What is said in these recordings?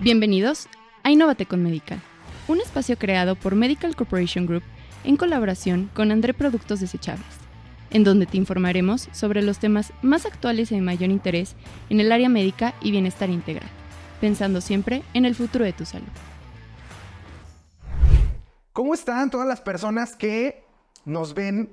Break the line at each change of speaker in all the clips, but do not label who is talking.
Bienvenidos a Innovate con Medical, un espacio creado por Medical Corporation Group en colaboración con André Productos Desechables, en donde te informaremos sobre los temas más actuales y de mayor interés en el área médica y bienestar integral, pensando siempre en el futuro de tu salud.
¿Cómo están todas las personas que nos ven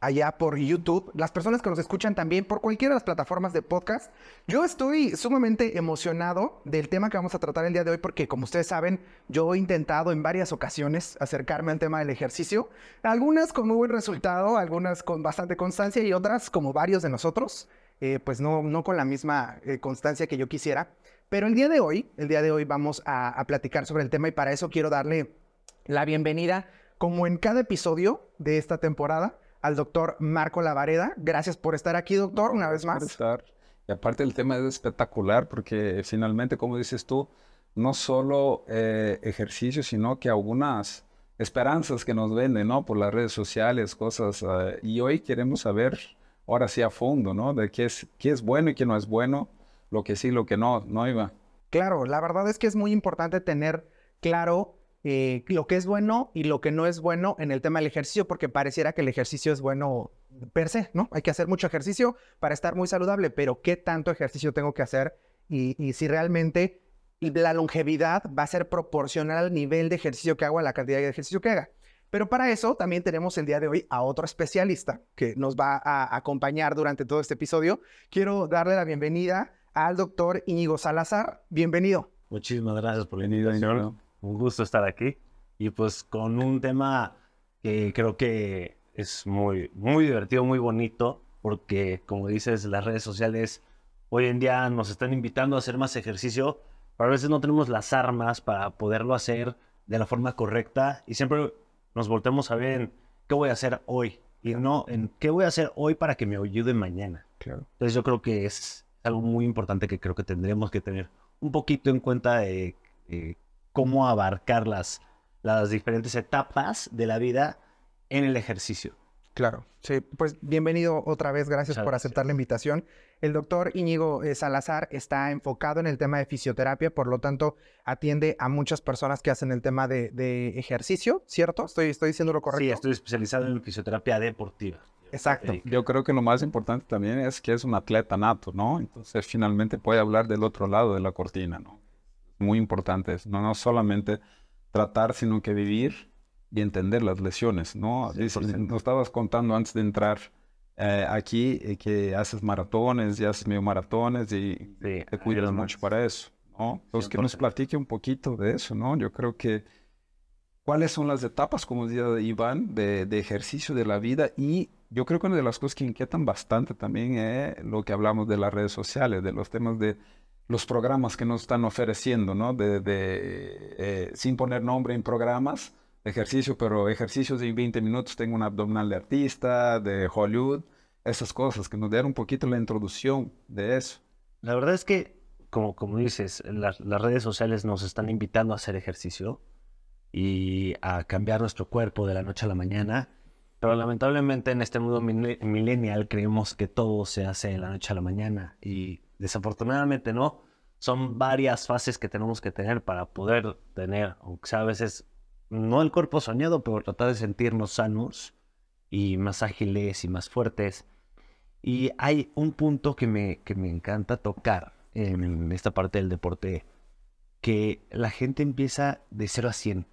allá por YouTube, las personas que nos escuchan también por cualquiera de las plataformas de podcast. Yo estoy sumamente emocionado del tema que vamos a tratar el día de hoy porque como ustedes saben, yo he intentado en varias ocasiones acercarme al tema del ejercicio, algunas con muy buen resultado, algunas con bastante constancia y otras como varios de nosotros, eh, pues no, no con la misma eh, constancia que yo quisiera. Pero el día de hoy, el día de hoy vamos a, a platicar sobre el tema y para eso quiero darle la bienvenida, como en cada episodio de esta temporada, al doctor Marco Lavareda. Gracias por estar aquí, doctor, una vez más.
estar. Y aparte el tema es espectacular porque finalmente, como dices tú, no solo eh, ejercicio, sino que algunas esperanzas que nos venden, ¿no? Por las redes sociales, cosas. Eh, y hoy queremos saber, ahora sí a fondo, ¿no? De qué es, qué es bueno y qué no es bueno, lo que sí, lo que no, ¿no, Iba?
Claro, la verdad es que es muy importante tener claro eh, lo que es bueno y lo que no es bueno en el tema del ejercicio, porque pareciera que el ejercicio es bueno per se, ¿no? Hay que hacer mucho ejercicio para estar muy saludable, pero ¿qué tanto ejercicio tengo que hacer? Y, si realmente la longevidad va a ser proporcional al nivel de ejercicio que hago, a la cantidad de ejercicio que haga. Pero para eso también tenemos el día de hoy a otro especialista que nos va a acompañar durante todo este episodio. Quiero darle la bienvenida al doctor Íñigo Salazar. Bienvenido.
Muchísimas gracias por venir, señor un gusto estar aquí y pues con un tema que creo que es muy, muy divertido, muy bonito, porque como dices, las redes sociales hoy en día nos están invitando a hacer más ejercicio, pero a veces no tenemos las armas para poderlo hacer de la forma correcta y siempre nos voltemos a ver en qué voy a hacer hoy y no en qué voy a hacer hoy para que me ayude mañana. Claro. Entonces yo creo que es algo muy importante que creo que tendremos que tener un poquito en cuenta de, de cómo abarcar las, las diferentes etapas de la vida en el ejercicio.
Claro, sí, pues bienvenido otra vez, gracias por aceptar la invitación. El doctor Íñigo eh, Salazar está enfocado en el tema de fisioterapia, por lo tanto atiende a muchas personas que hacen el tema de, ejercicio, ¿cierto? ¿Estoy, ¿Estoy diciendo lo correcto?
Sí, estoy especializado en fisioterapia deportiva.
Exacto.
Yo creo que lo más importante también es que es un atleta nato, ¿no? Entonces finalmente puede hablar del otro lado de la cortina, ¿no? Muy importantes, no, no solamente tratar, sino que vivir y entender las lesiones, ¿no? Nos estabas contando antes de entrar eh, aquí eh, que haces maratones y haces medio maratones y te cuidas mucho para eso, ¿no? Entonces, que nos platique un poquito de eso, ¿no? Yo creo que cuáles son las etapas, como decía Iván, de, de, ejercicio de la vida y yo creo que una de las cosas que inquietan bastante también es lo que hablamos de las redes sociales, de los temas de los programas que nos están ofreciendo, ¿no? De, eh, sin poner nombre en programas, ejercicio, pero ejercicios de 20 minutos, tengo un abdominal de artista, de Hollywood, esas cosas, que nos den un poquito la introducción de eso.
La verdad es que, como, como dices, las redes sociales nos están invitando a hacer ejercicio y a cambiar nuestro cuerpo de la noche a la mañana, pero lamentablemente en este mundo millennial creemos que todo se hace de la noche a la mañana y Desafortunadamente no. Son varias fases que tenemos que tener para poder tener, aunque sea a veces no el cuerpo soñado, pero tratar de sentirnos sanos y más ágiles y más fuertes. Y hay un punto que me, que me encanta tocar en esta parte del deporte, que la gente empieza de 0 a 100,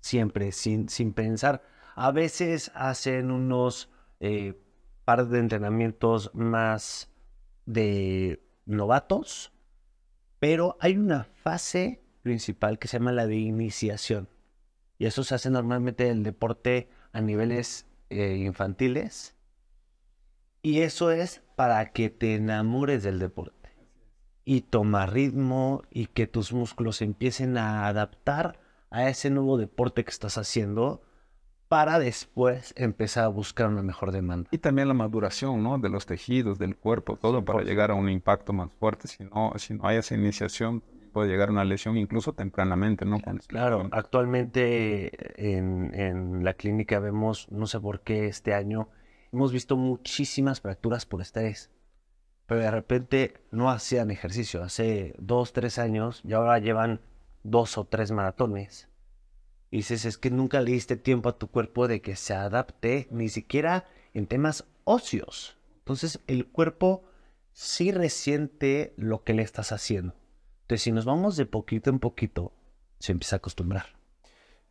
siempre, sin, sin pensar. A veces hacen unos eh, par de entrenamientos más de novatos, pero hay una fase principal que se llama la de iniciación. Y eso se hace normalmente en el deporte a niveles eh, infantiles. Y eso es para que te enamores del deporte. Y toma ritmo y que tus músculos empiecen a adaptar a ese nuevo deporte que estás haciendo para después empezar a buscar una mejor demanda.
Y también la maduración, ¿no? De los tejidos, del cuerpo, todo para llegar a un impacto más fuerte. Si no, si no hay esa iniciación, puede llegar a una lesión incluso tempranamente, ¿no?
Claro, actualmente en, en, la clínica vemos, no sé por qué este año, hemos visto muchísimas fracturas por estrés. Pero de repente no hacían ejercicio. Hace dos, tres años y ahora llevan dos o tres maratones. Y dices, es que nunca le diste tiempo a tu cuerpo de que se adapte, ni siquiera en temas ocios. Entonces el cuerpo sí resiente lo que le estás haciendo. Entonces si nos vamos de poquito en poquito, se empieza a acostumbrar.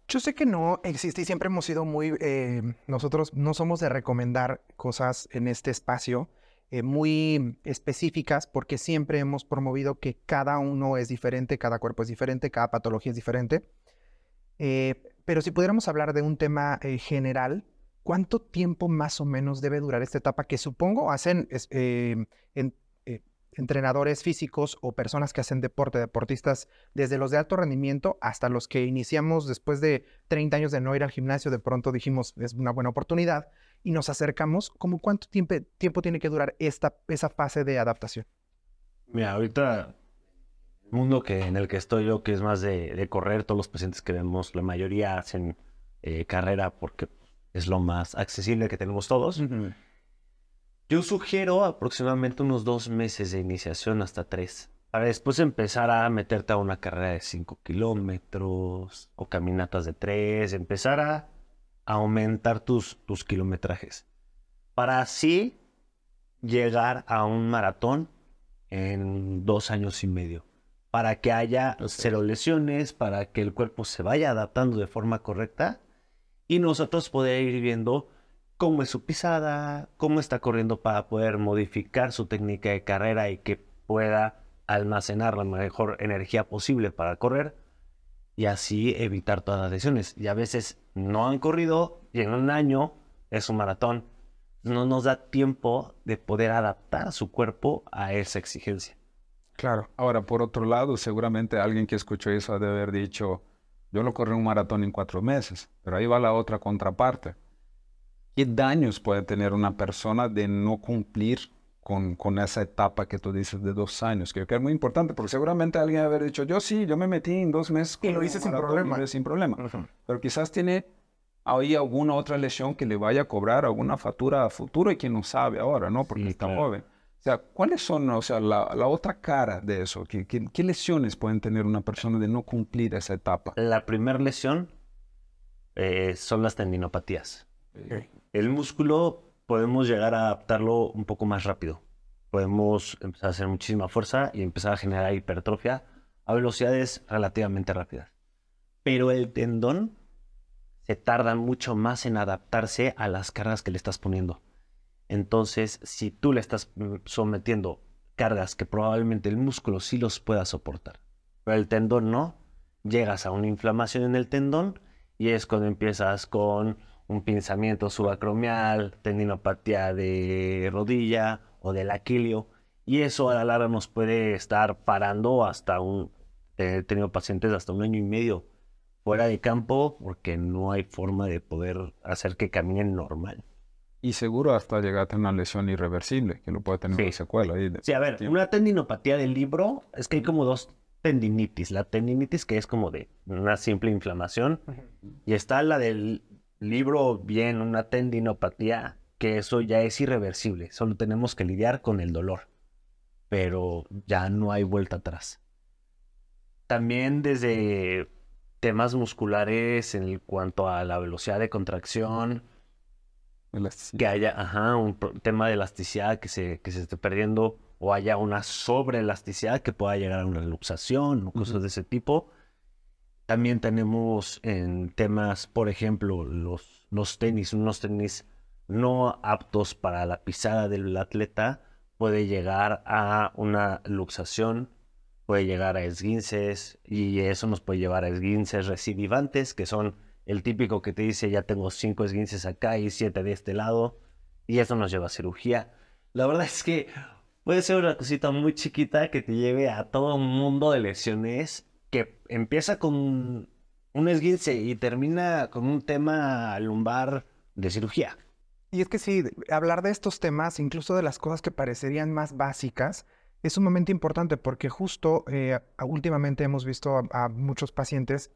Yo sé que no existe y siempre hemos sido muy, eh, nosotros no somos de recomendar cosas en este espacio eh, muy específicas porque siempre hemos promovido que cada uno es diferente, cada cuerpo es diferente, cada patología es diferente. Eh, pero si pudiéramos hablar de un tema general, ¿cuánto tiempo más o menos debe durar esta etapa que supongo hacen en, entrenadores físicos o personas que hacen deporte, deportistas, desde los de alto rendimiento hasta los que iniciamos después de 30 años de no ir al gimnasio, de pronto dijimos es una buena oportunidad y nos acercamos, ¿cómo cuánto tiempo, tiempo tiene que durar esta, esa fase de adaptación?
Mira, ahorita mundo que, en el que estoy yo, que es más de, correr, todos los pacientes que vemos, la mayoría hacen eh, carrera porque es lo más accesible que tenemos todos. Yo sugiero aproximadamente unos dos meses de iniciación hasta tres. Para después empezar a meterte a una carrera de 5 kilómetros o caminatas de 3, empezar a aumentar tus, tus kilometrajes. Para así llegar a un maratón en dos años y medio. Para que haya cero lesiones, para que el cuerpo se vaya adaptando de forma correcta y nosotros poder ir viendo cómo es su pisada, cómo está corriendo para poder modificar su técnica de carrera y que pueda almacenar la mejor energía posible para correr y así evitar todas las lesiones. Y a veces no han corrido y en un año es un maratón. No nos da tiempo de poder adaptar su cuerpo a esa exigencia.
Claro. Ahora, por otro lado, seguramente alguien que escuchó eso ha de haber dicho, yo lo corrí un maratón en cuatro meses, pero ahí va la otra contraparte. ¿Qué daños puede tener una persona de no cumplir con, con, esa etapa que tú dices de dos años? Que creo que es muy importante, porque seguramente alguien va a haber dicho, yo sí, yo me metí en dos meses.
Y lo hice sin problema.
Sin problema. Pero quizás tiene ahí alguna otra lesión que le vaya a cobrar alguna factura a futuro y que no sabe ahora, ¿no? Porque está joven. O sea, ¿cuáles son, o sea, la, la otra cara de eso? ¿Qué, ¿Qué, lesiones pueden tener una persona de no cumplir esa etapa?
La primera lesión eh, son las tendinopatías. El músculo podemos llegar a adaptarlo un poco más rápido. Podemos empezar a hacer muchísima fuerza y empezar a generar hipertrofia a velocidades relativamente rápidas. Pero el tendón se tarda mucho más en adaptarse a las cargas que le estás poniendo. Entonces, si tú le estás mm, sometiendo cargas que probablemente el músculo sí los pueda soportar, pero el tendón no, llegas a una inflamación en el tendón y es cuando empiezas con un pinzamiento subacromial, tendinopatía de rodilla o del aquilio. Y eso a la larga nos puede estar parando hasta un... He tenido pacientes hasta un año y medio fuera de campo porque no hay forma de poder hacer que caminen normal.
Y seguro hasta llegar a tener una lesión irreversible, que lo puede tener una secuela.
sí, a ver, una tendinopatía del libro es que hay como dos tendinitis. La tendinitis que es como de una simple inflamación y está la del libro bien una tendinopatía, que eso ya es irreversible. Solo tenemos que lidiar con el dolor. Pero ya no hay vuelta atrás. También desde temas musculares en cuanto a la velocidad de contracción. Que haya ajá, un tema de elasticidad que se, que se esté perdiendo o haya una sobreelasticidad que pueda llegar a una luxación o cosas de ese tipo. También tenemos en temas, por ejemplo, los, los tenis, unos tenis no aptos para la pisada del atleta, puede llegar a una luxación, puede llegar a esguinces y eso nos puede llevar a esguinces recidivantes, que son el típico que te dice ya tengo cinco esguinces acá y siete de este lado y eso nos lleva a cirugía. La verdad es que puede ser una cosita muy chiquita que te lleve a todo un mundo de lesiones que empieza con un esguince y termina con un tema lumbar de cirugía.
Y es que sí, hablar de estos temas, incluso de las cosas que parecerían más básicas, es sumamente importante porque justo eh, últimamente hemos visto a, muchos pacientes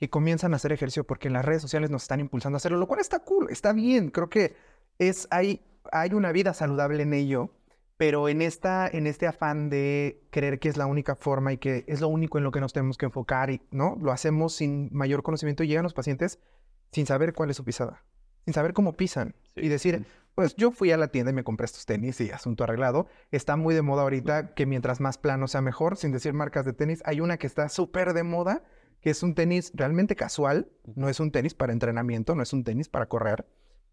que comienzan a hacer ejercicio porque en las redes sociales nos están impulsando a hacerlo, lo cual está cool, está bien, creo que es, hay, hay una vida saludable en ello, pero en, esta, en este afán de creer que es la única forma y que es lo único en lo que nos tenemos que enfocar, y, ¿no? Lo hacemos sin mayor conocimiento y llegan los pacientes sin saber cuál es su pisada, sin saber cómo pisan y decir, pues yo fui a la tienda y me compré estos tenis y asunto arreglado. Está muy de moda ahorita que mientras más plano sea mejor, sin decir marcas de tenis. Hay una que está súper de moda, que es un tenis realmente casual, no es un tenis para entrenamiento, no es un tenis para correr.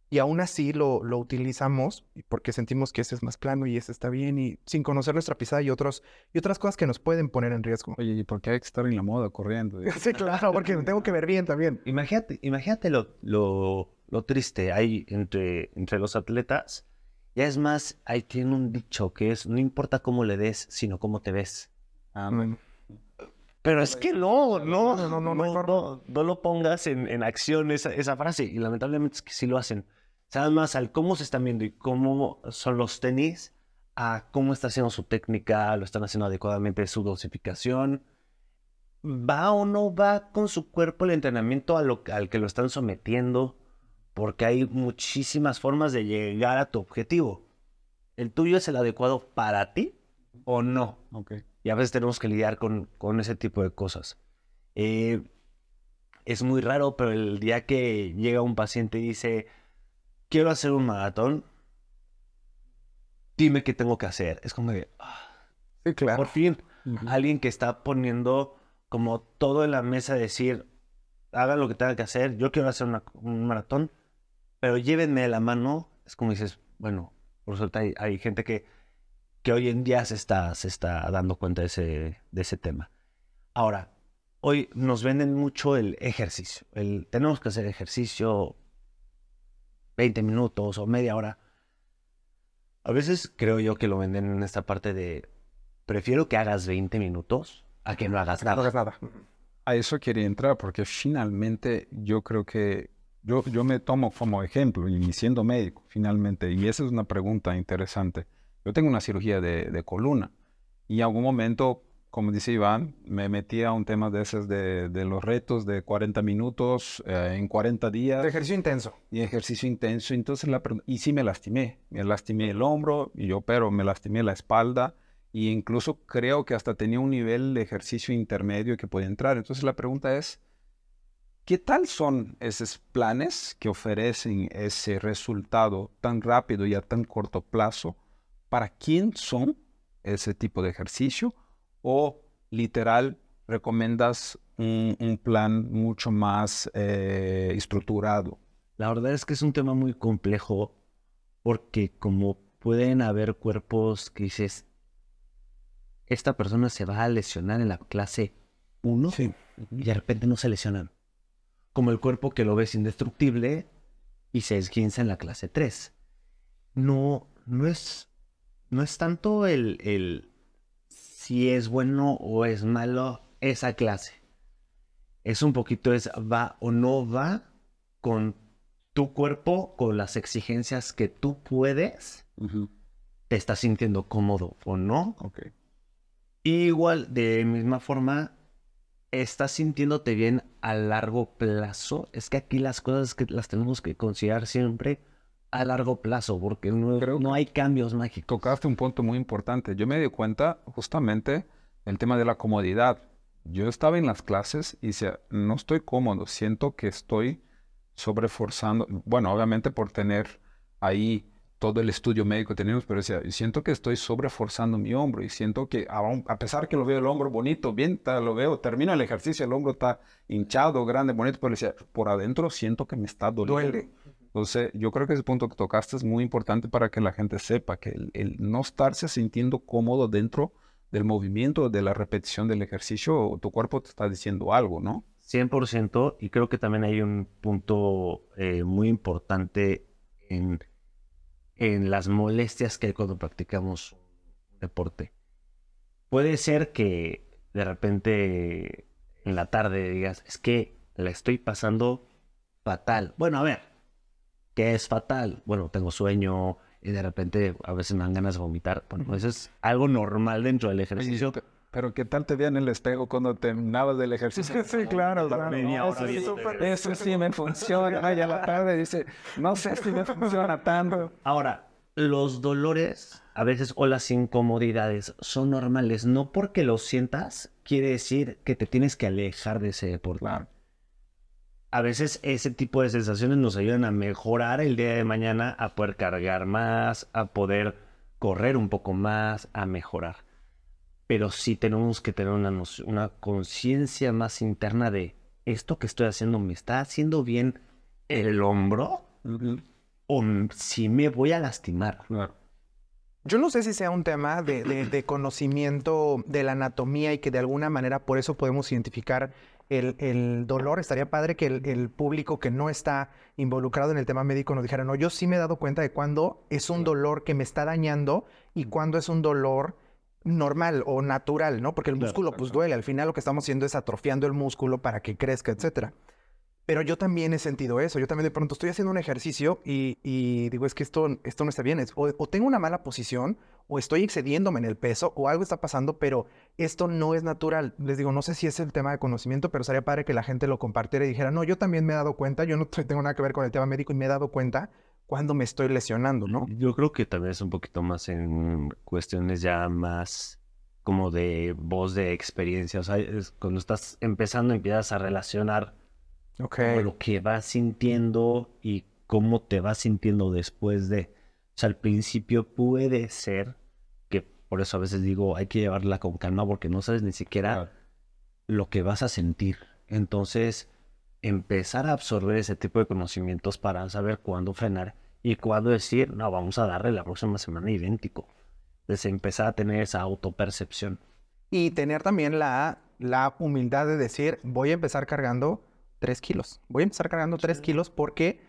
Y aún así lo, lo utilizamos porque sentimos que ese es más plano y ese está bien y sin conocer nuestra pisada y, otros, y otras cosas que nos pueden poner en riesgo.
Oye, ¿y por qué hay que estar en la moda corriendo?
Sí, claro, porque me tengo que ver bien también.
Imagínate, imagínate lo, lo, lo triste hay entre, entre los atletas. Ya es más, ahí tiene un dicho que es, no importa cómo le des, sino cómo te ves.
Ah,
Bueno,
Pero es que no, no,
No, no, no, no hay
no, no, no lo pongas en, en acción esa, esa frase. Y lamentablemente es que sí lo hacen. Saben más al cómo se están viendo y cómo son los tenis, a cómo está haciendo su técnica, lo están haciendo adecuadamente su dosificación. ¿Va o no va con su cuerpo el entrenamiento a lo- al que lo están sometiendo? Porque hay muchísimas formas de llegar a tu objetivo. ¿El tuyo es el adecuado para ti o no?
ok.
Y a veces tenemos que lidiar con, con ese tipo de cosas. Eh, es muy raro, pero el día que llega un paciente y dice, quiero hacer un maratón, dime qué tengo que hacer. Es como de, "Ah,
sí, claro.
por fin, alguien que está poniendo como todo en la mesa, decir, hagan lo que tengan que hacer, yo quiero hacer una- un maratón, pero llévenme de la mano. Es como dices, bueno, por suerte hay, hay gente que, que hoy en día se está, se está dando cuenta de ese, de ese tema. Ahora, hoy nos venden mucho el ejercicio. El, tenemos que hacer ejercicio 20 minutos o media hora. A veces creo yo que lo venden en esta parte de prefiero que hagas 20 minutos a que no hagas
No
nada.
hagas nada.
A eso quería entrar porque finalmente yo creo que yo, yo me tomo como ejemplo y siendo médico finalmente, y esa es una pregunta interesante. Yo tengo una cirugía de, de columna y en algún momento, como dice Iván, me metí a un tema de esos de, de los retos de 40 minutos eh, en 40 días
De ejercicio intenso.
y ejercicio intenso. Entonces la y sí me lastimé, me lastimé el hombro, y yo, pero me lastimé la espalda, y incluso creo que hasta tenía un nivel de ejercicio intermedio que podía entrar. Entonces la pregunta es, ¿qué tal son esos planes que ofrecen ese resultado tan rápido y a tan corto plazo? ¿Para quién son ese tipo de ejercicio? ¿O literal recomiendas un, un plan mucho más eh, estructurado?
La verdad es que es un tema muy complejo porque como pueden haber cuerpos que dices, esta persona se va a lesionar en la clase 1
Sí.
y de repente no se lesionan. Como el cuerpo que lo ves indestructible y se esguinza en la clase 3. No, no es, no es tanto el, el si es bueno o es malo esa clase. Es un poquito es va o no va con tu cuerpo, con las exigencias que tú puedes, te estás sintiendo cómodo o no.
Ok.
Igual, de misma forma, estás sintiéndote bien a largo plazo. Es que aquí las cosas que las tenemos que considerar siempre a largo plazo, porque no,
Creo
no hay cambios mágicos.
Tocaste un punto muy importante. Yo me di cuenta justamente el tema de la comodidad. Yo estaba en las clases y decía, no estoy cómodo, siento que estoy sobreforzando, bueno, obviamente por tener ahí todo el estudio médico que tenemos, pero decía, siento que estoy sobreforzando mi hombro y siento que a pesar que lo veo el hombro bonito, bien, lo veo, termina el ejercicio, el hombro está hinchado, grande, bonito, pero decía, por adentro siento que me está doliendo.
Duele.
Entonces, yo creo que ese punto que tocaste es muy importante para que la gente sepa que el, no estarse sintiendo cómodo dentro del movimiento, de la repetición del ejercicio, tu cuerpo te está diciendo algo, ¿no?
100% y creo que también hay un punto eh, muy importante en, en las molestias que hay cuando practicamos deporte. Puede ser que de repente en la tarde digas, es que la estoy pasando fatal. Bueno, a ver, ¿qué es fatal? Bueno, tengo sueño y de repente a veces me dan ganas de vomitar. Bueno, eso es algo normal dentro del ejercicio.
Pe- Pero ¿qué tal te veía en el espejo cuando terminabas del ejercicio?
Sí, claro, claro. No, eso sí,
Eso me funciona. Y a la tarde dice, no sé si me funciona tanto.
Ahora, los dolores a veces o las incomodidades son normales. No porque los sientas quiere decir que te tienes que alejar de ese deporte. A veces ese tipo de sensaciones nos ayudan a mejorar el día de mañana, a poder cargar más, a poder correr un poco más, a mejorar. Pero sí tenemos que tener una, una conciencia más interna de esto que estoy haciendo me está haciendo bien el hombro o si me voy a lastimar.
Claro.
Yo no sé si sea un tema de, de- de conocimiento de la anatomía y que de alguna manera por eso podemos identificar el, el dolor. Estaría padre que el, el público que no está involucrado en el tema médico nos dijera, no, yo sí me he dado cuenta de cuándo es un dolor que me está dañando y cuándo es un dolor normal o natural, ¿no? Porque el músculo pues duele. Al final lo que estamos haciendo es atrofiando el músculo para que crezca, etcétera. Pero yo también he sentido eso. Yo también de pronto estoy haciendo un ejercicio y, digo, es que esto, esto no está bien. Es- o, tengo una mala posición, o estoy excediéndome en el peso, o algo está pasando, pero esto no es natural. Les digo, no sé si es el tema de conocimiento, pero sería padre que la gente lo compartiera y dijera, no, yo también me he dado cuenta, yo no tengo nada que ver con el tema médico y me he dado cuenta cuando me estoy lesionando, ¿no?
Yo creo que también es un poquito más en cuestiones ya más como de voz de experiencia. O sea, cuando estás empezando empiezas a relacionar Lo que vas sintiendo y cómo te vas sintiendo después de. O sea, al principio puede ser que por eso a veces digo hay que llevarla con calma porque no sabes ni siquiera lo que vas a sentir. Entonces, empezar a absorber ese tipo de conocimientos para saber cuándo frenar y cuándo decir, no, vamos a darle la próxima semana idéntico. Entonces, empezar a tener esa autopercepción.
Y tener también la, la humildad de decir, voy a empezar cargando 3 kilos. Voy a empezar cargando 3 kilos porque,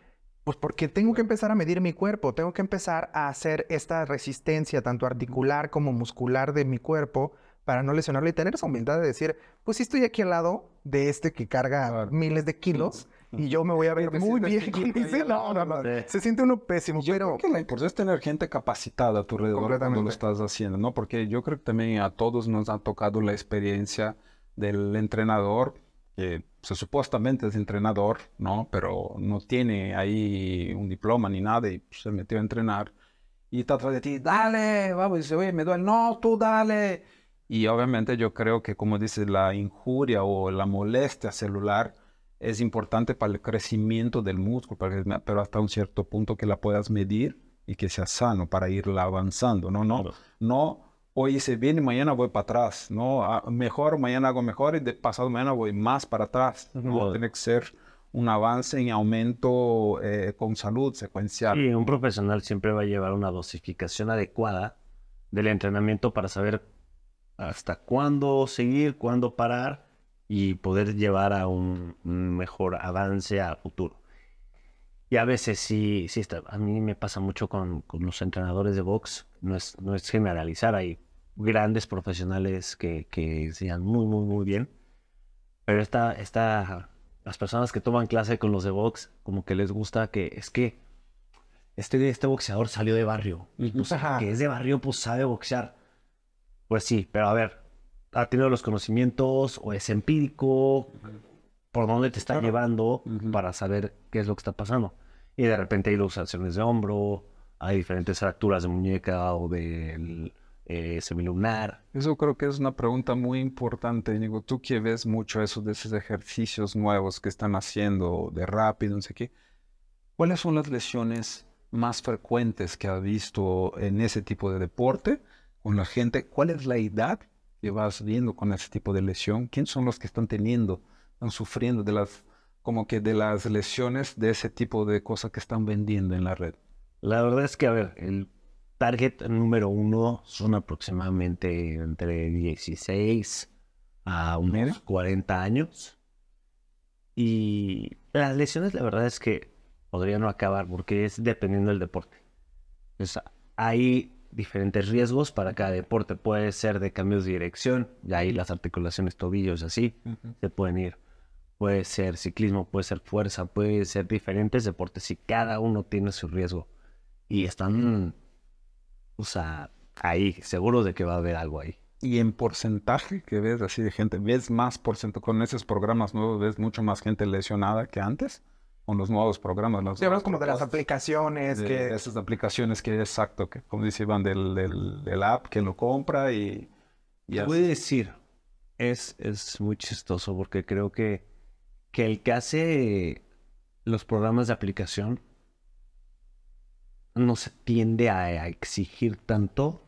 pues porque tengo que empezar a medir mi cuerpo, tengo que empezar a hacer esta resistencia, tanto articular como muscular de mi cuerpo, para no lesionarlo y tener esa humildad de decir, pues sí estoy aquí al lado de este que carga miles de kilos y yo me voy a ver muy bien con No, no, no.
Sí.
Se siente uno pésimo,
Yo
pero...
creo que la importancia es tener gente capacitada a tu alrededor cuando lo estás haciendo, ¿no? Porque yo creo que también a todos nos ha tocado la experiencia del entrenador, que se supuestamente es entrenador, ¿no? Pero no tiene ahí un diploma ni nada y se metió a entrenar y está atrás de ti, dale, vamos, y dice, oye, me duele, no, tú dale. Y obviamente yo creo que, como dices, la injuria o la molestia celular es importante para el crecimiento del músculo, pero hasta un cierto punto que la puedas medir y que sea sano para irla avanzando, ¿no? No, no hoy hice bien y mañana voy para atrás, ¿no? Ah, mejor, mañana hago mejor y de pasado mañana voy más para atrás. ¿no? Tiene que ser un avance en aumento eh, con salud secuencial.
Y un profesional siempre va a llevar una dosificación adecuada del entrenamiento para saber hasta cuándo seguir, cuándo parar y poder llevar a un mejor avance a futuro. Y a veces sí, sí está. A mí me pasa mucho con, con los entrenadores de box. No es, no es generalizar. Hay grandes profesionales que, que enseñan muy, muy, muy bien. Pero esta, esta, las personas que toman clase con los de box, como que les gusta que es que este, este boxeador salió de barrio. Pues, que es de barrio, pues sabe boxear. Pues sí, pero a ver, ¿ha tenido los conocimientos o es empírico? ¿Por dónde te está
Claro.
llevando para saber qué es lo que está pasando? Y de repente hay luxaciones de hombro, hay diferentes fracturas de muñeca o del eh, semilunar.
Eso creo que es una pregunta muy importante, Digo, Tú que ves mucho eso de esos ejercicios nuevos que están haciendo de rápido, no sé qué. ¿Cuáles son las lesiones más frecuentes que has visto en ese tipo de deporte con la gente? ¿Cuál es la edad que vas viendo con ese tipo de lesión? ¿Quiénes son los que están teniendo, están sufriendo de las, como que de las lesiones de ese tipo de cosas que están vendiendo en la red?
La verdad es que, a ver, el target número uno son aproximadamente entre 16 a unos
Mira.
40 años. Y las lesiones, la verdad es que podría no acabar porque es dependiendo del deporte. O sea, hay diferentes riesgos para cada deporte. Puede ser de cambios de dirección, y ahí las articulaciones, tobillos, así, se pueden ir. Puede ser ciclismo, puede ser fuerza, puede ser diferentes deportes y cada uno tiene su riesgo. Y están, o sea, ahí, seguros de que va a haber algo ahí.
Y en porcentaje que ves así de gente, ves más porcentaje con esos programas nuevos, ves mucho más gente lesionada que antes. con los nuevos programas. Las
Sí, hablamos como de las aplicaciones
de
que...
esas aplicaciones que exacto, que como dice Iván, del, del, del app que lo compra y, y
Te voy a decir, es, es muy chistoso porque creo que, que el que hace los programas de aplicación no se tiende a, a exigir tanto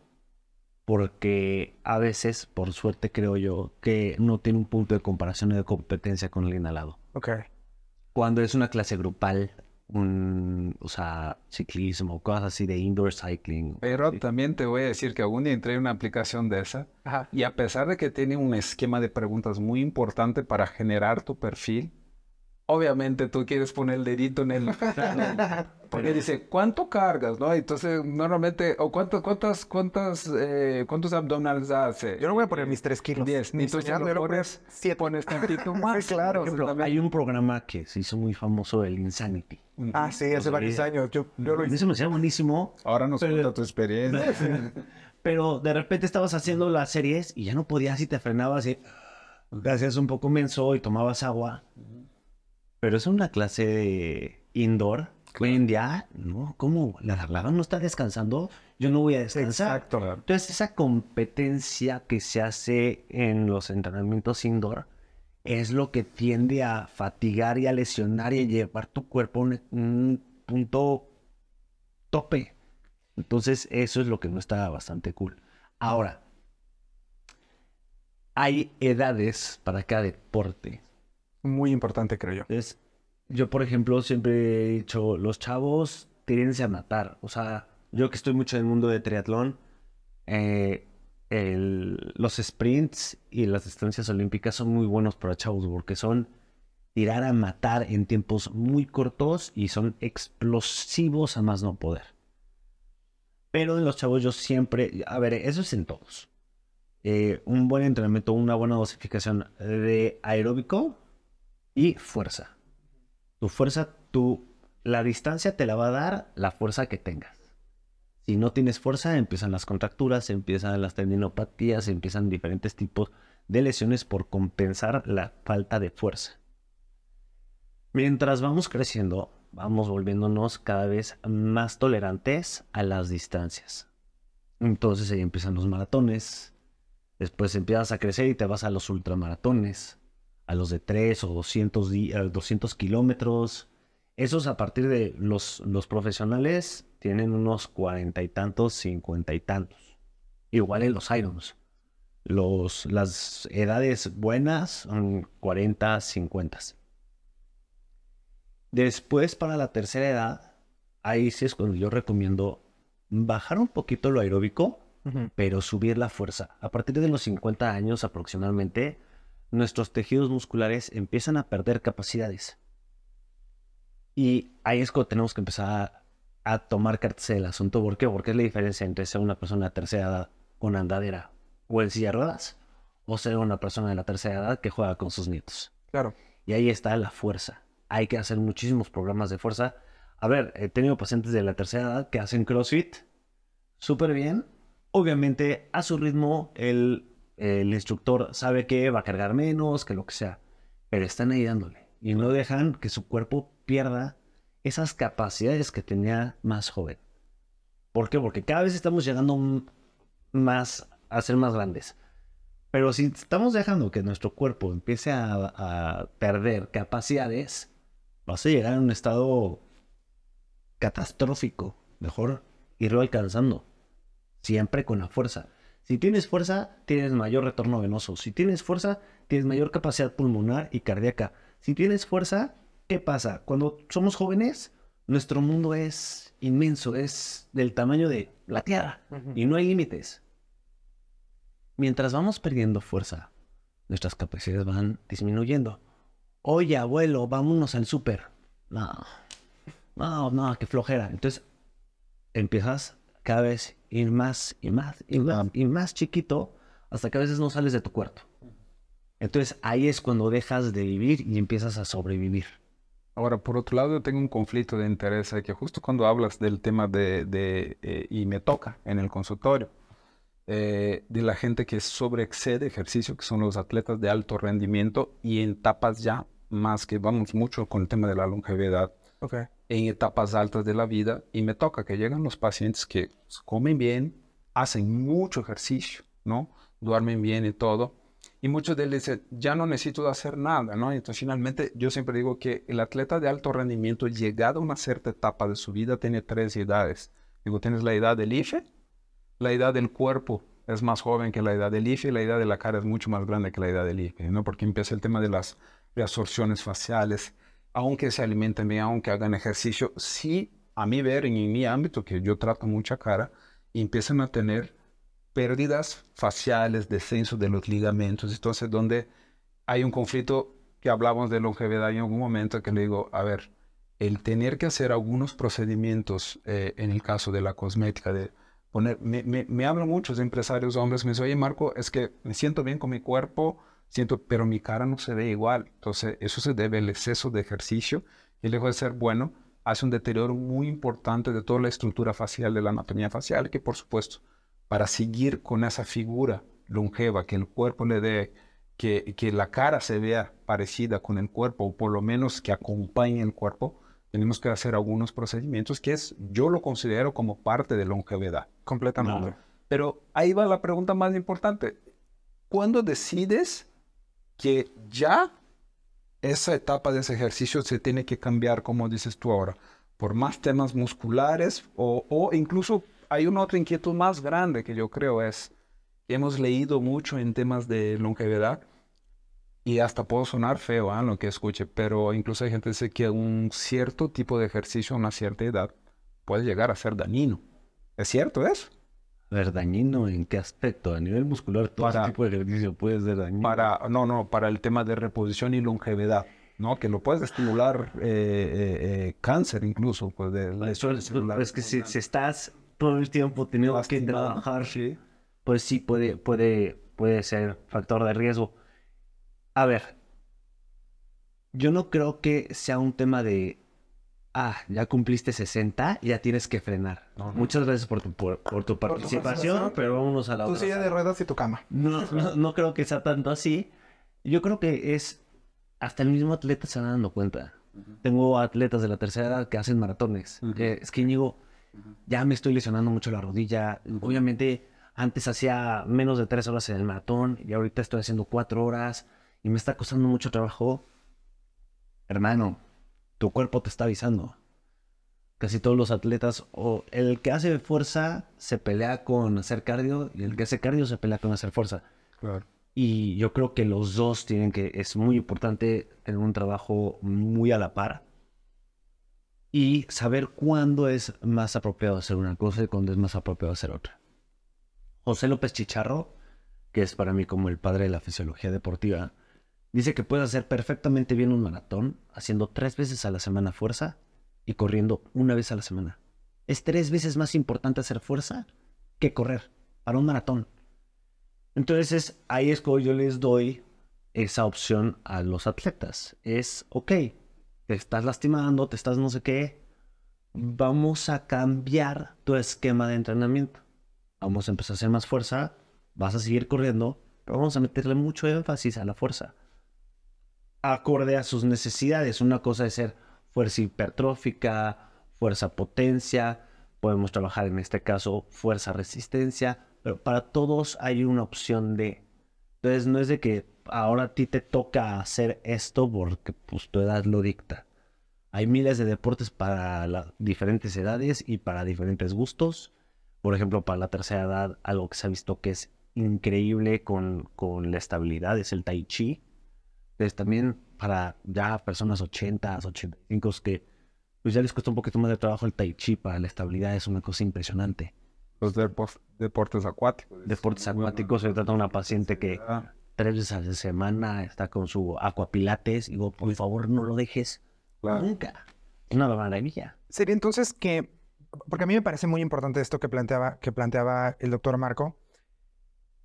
porque a veces, por suerte creo yo, que no tiene un punto de comparación y de competencia con alguien al lado.
Ok.
Cuando es una clase grupal, un, o sea, ciclismo, cosas así de indoor cycling.
Pero
sí.
también te voy a decir que algún día entré en una aplicación de esa
Ajá.
y a pesar de que tiene un esquema de preguntas muy importante para generar tu perfil, obviamente tú quieres poner el dedito en el... Porque dice, ¿cuánto cargas? ¿no? Entonces, normalmente, o cuánto, cuántas, cuántas, eh, ¿cuántos abdominales hace?
Yo no voy a poner mis tres kilos.
10.
Ni
Entonces,
soñando,
lo pones,
siete.
pones tantito más.
Claro.
Por ejemplo, hay un programa que se hizo muy famoso, el Insanity.
Ah, sí, hace varios años. Yo, yo lo hice.
Eso me hacía buenísimo,
Ahora nos
Pero-
cuenta tu experiencia.
pero de repente estabas haciendo las series y ya no podías y te frenabas y te hacías un poco menso y tomabas agua. Pero es una clase de indoor. Hoy en día, no, ¿cómo? ¿La lava no está descansando? Yo no voy a descansar.
Exacto.
Entonces, esa competencia que se hace en los entrenamientos indoor es lo que tiende a fatigar y a lesionar y a llevar tu cuerpo a un, un punto tope. Entonces, eso es lo que no está bastante cool. Ahora, hay edades para cada deporte.
Muy importante, creo yo.
Entonces, yo, por ejemplo, siempre he dicho, los chavos tírense a matar. O sea, yo que estoy mucho en el mundo de triatlón, eh, los sprints y las distancias olímpicas son muy buenos para chavos porque son tirar a matar en tiempos muy cortos y son explosivos a más no poder. Pero en los chavos yo siempre, a ver, eso es en todos. Eh, un buen entrenamiento, una buena dosificación de aeróbico y fuerza. Tu fuerza, tu, la distancia te la va a dar la fuerza que tengas. Si no tienes fuerza, empiezan las contracturas, empiezan las tendinopatías, empiezan diferentes tipos de lesiones por compensar la falta de fuerza. Mientras vamos creciendo, vamos volviéndonos cada vez más tolerantes a las distancias. Entonces ahí empiezan los maratones, después empiezas a crecer y te vas a los ultramaratones, a los de 3 o 200, di- eh, 200 kilómetros. Esos a partir de los, los profesionales tienen unos cuarenta y tantos, cincuenta y tantos. Igual en los Irons. Los, las edades buenas son 40, 50. Después, para la tercera edad, ahí sí es cuando yo recomiendo bajar un poquito lo aeróbico, pero subir la fuerza. A partir de los 50 años aproximadamente, nuestros tejidos musculares empiezan a perder capacidades. Y ahí es cuando tenemos que empezar a, a tomar cartas del asunto. ¿Por qué? Porque es la diferencia entre ser una persona de tercera edad con andadera o en silla de ruedas, o ser una persona de la tercera edad que juega con sus nietos.
Claro.
Y ahí está la fuerza. Hay que hacer muchísimos programas de fuerza. A ver, he tenido pacientes de la tercera edad que hacen CrossFit súper bien. Obviamente, a su ritmo, el, el instructor sabe que va a cargar menos, que lo que sea. Pero están ahí dándole. Y no dejan que su cuerpo pierda esas capacidades que tenía más joven. ¿Por qué? Porque cada vez estamos llegando más a ser más grandes. Pero si estamos dejando que nuestro cuerpo empiece a, a perder capacidades, vas a llegar a un estado catastrófico. Mejor irlo alcanzando. Siempre con la fuerza. Si tienes fuerza, tienes mayor retorno venoso. Si tienes fuerza, tienes mayor capacidad pulmonar y cardíaca. Si tienes fuerza, ¿qué pasa? Cuando somos jóvenes, nuestro mundo es inmenso, es del tamaño de la Tierra y no hay límites. Mientras vamos perdiendo fuerza, nuestras capacidades van disminuyendo. Oye, abuelo, vámonos al súper. No, no, no, qué flojera. Entonces empiezas cada vez ir más y más y más y más chiquito hasta que a veces no sales de tu cuarto. Entonces ahí es cuando dejas de vivir y empiezas a sobrevivir.
Ahora, por otro lado, yo tengo un conflicto de interés que justo cuando hablas del tema de, de, eh, y me toca en el consultorio, eh, de la gente que sobreexcede ejercicio, que son los atletas de alto rendimiento y en etapas ya más que vamos mucho con el tema de la longevidad
Ok.
En etapas altas de la vida y me toca que llegan los pacientes que comen bien, hacen mucho ejercicio, ¿no? Duermen bien y todo. Y muchos de ellos dicen, ya no necesito hacer nada, ¿no? Entonces, finalmente, yo siempre digo que el atleta de alto rendimiento, llegado a una cierta etapa de su vida, tiene tres edades. Digo, tienes la edad del IFE, la edad del cuerpo es más joven que la edad del IFE y la edad de la cara es mucho más grande que la edad del IFE, ¿no? Porque empieza el tema de las reabsorciones faciales, aunque se alimenten bien, aunque hagan ejercicio, sí, a mí ver en, en mi ámbito, que yo trato mucha cara, empiezan a tener pérdidas faciales, descenso de los ligamentos, entonces donde hay un conflicto que hablamos de longevidad en algún momento que le digo, a ver, el tener que hacer algunos procedimientos eh, en el caso de la cosmética, de poner, me, me, me hablan muchos empresarios hombres, me dicen, oye Marco, es que me siento bien con mi cuerpo, siento, pero mi cara no se ve igual, entonces eso se debe al exceso de ejercicio y lejos de ser bueno, hace un deterioro muy importante de toda la estructura facial, de la anatomía facial, que por supuesto, para seguir con esa figura longeva, que el cuerpo le dé, que, que la cara se vea parecida con el cuerpo, o por lo menos que acompañe el cuerpo, tenemos que hacer algunos procedimientos que es, yo lo considero como parte de longevidad.
Completamente.
Pero ahí va la pregunta más importante. ¿Cuándo decides que ya esa etapa de ese ejercicio se tiene que cambiar, como dices tú ahora, por más temas musculares o, o incluso hay una otra inquietud más grande que yo creo es, hemos leído mucho en temas de longevidad y hasta puedo sonar feo ¿eh? lo que escuche, pero incluso hay gente que dice que un cierto tipo de ejercicio a una cierta edad puede llegar a ser dañino. ¿Es cierto eso?
Ver, dañino en qué aspecto? A nivel muscular, todo
Para-
ese tipo de ejercicio puede ser dañino.
Para, no, no, para el tema de reposición y longevidad, ¿no? Que lo puedes estimular eh, eh, eh, cáncer incluso, pues de la
Eso es, es que si, si estás todo el tiempo teniendo que trabajar,
Sí.
pues sí puede, puede, puede ser factor de riesgo. A ver, yo no creo que sea un tema de, ah, ya cumpliste 60, ya tienes que frenar. Muchas gracias por tu, por, por tu participación,
participación.
pero vámonos a la
Tu
otra.
silla
sala.
de ruedas y tu cama.
No, no, no creo que sea tanto así. Yo creo que es, hasta el mismo atleta se va dando cuenta. Tengo atletas de la tercera edad que hacen maratones. Eh, es que Íñigo, ya me estoy lesionando mucho la rodilla. Obviamente, antes hacía menos de tres horas en el maratón y ahorita estoy haciendo cuatro horas y me está costando mucho trabajo. Hermano, tu cuerpo te está avisando. Casi todos los atletas, o el que hace fuerza se pelea con hacer cardio y el que hace cardio se pelea con hacer fuerza.
Claro.
Y yo creo que los dos tienen que, es muy importante tener un trabajo muy a la par y saber cuándo es más apropiado hacer una cosa y cuándo es más apropiado hacer otra. José López Chicharro, que es para mí como el padre de la fisiología deportiva, dice que puedes hacer perfectamente bien un maratón haciendo tres veces a la semana fuerza y corriendo una vez a la semana. Es tres veces más importante hacer fuerza que correr para un maratón. Entonces ahí es cuando yo les doy esa opción a los atletas. Es, ok, te estás lastimando, te estás no sé qué, vamos a cambiar tu esquema de entrenamiento. Vamos a empezar a hacer más fuerza, vas a seguir corriendo, pero vamos a meterle mucho énfasis a la fuerza. Acorde a sus necesidades. Una cosa es ser fuerza hipertrófica, fuerza potencia, podemos trabajar en este caso fuerza resistencia, pero para todos hay una opción de. Entonces no es de que ahora a ti te toca hacer esto porque pues tu edad lo dicta. Hay miles de deportes para diferentes edades y para diferentes gustos. Por ejemplo, para la tercera edad, algo que se ha visto que es increíble con, con la estabilidad es el tai chi. Entonces también para ya personas 80, 85 que pues ya les cuesta un poquito más de trabajo el tai chi para la estabilidad es una cosa impresionante.
Los depo- deportes acuáticos.
Deportes acuáticos, se trata de una paciente que tres veces a la semana está con su aquapilates y digo, por favor no lo dejes
claro.
nunca. Es una maravilla.
Sería entonces que, porque a mí me parece muy importante esto que planteaba, que planteaba el doctor Marco,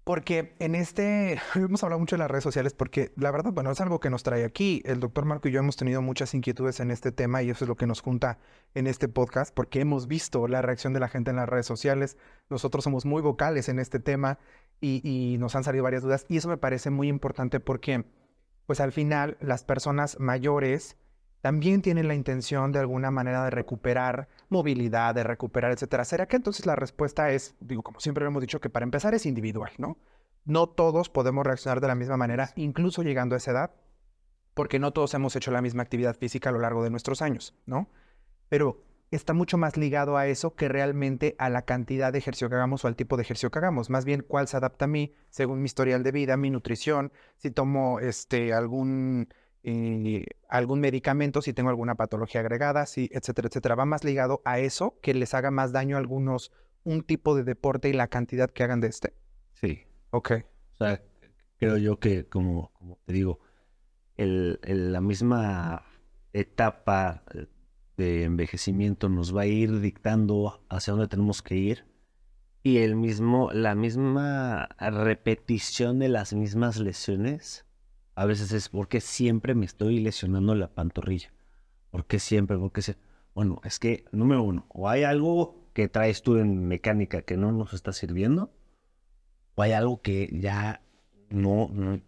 porque en este, hemos hablado mucho de las redes sociales, porque la verdad, bueno, es algo que nos trae aquí. El doctor Marco y yo hemos tenido muchas inquietudes en este tema y eso es lo que nos junta en este podcast, porque hemos visto la reacción de la gente en las redes sociales. Nosotros somos muy vocales en este tema y, y nos han salido varias dudas y eso me parece muy importante porque pues al final las personas mayores también tienen la intención de alguna manera de recuperar movilidad, de recuperar, etcétera. ¿Será que entonces la respuesta es, digo, como siempre lo hemos dicho, que para empezar es individual, ¿no? No todos podemos reaccionar de la misma manera, incluso llegando a esa edad, porque no todos hemos hecho la misma actividad física a lo largo de nuestros años, ¿no? Pero está mucho más ligado a eso que realmente a la cantidad de ejercicio que hagamos o al tipo de ejercicio que hagamos. Más bien, cuál se adapta a mí según mi historial de vida, mi nutrición, si tomo este, algún, eh, algún medicamento, si tengo alguna patología agregada, si, etcétera, etcétera. Va más ligado a eso que les haga más daño a algunos un tipo de deporte y la cantidad que hagan de este.
Sí.
Ok.
O sea, creo yo que, como, como te digo, el, el- la misma etapa de envejecimiento nos va a ir dictando hacia dónde tenemos que ir. Y el mismo, la misma repetición de las mismas lesiones, a veces es porque siempre me estoy lesionando la pantorrilla. ¿Por qué siempre? Porque se... Bueno, es que, número uno, o hay algo que traes tú en mecánica que no nos está sirviendo, o hay algo que ya no, no,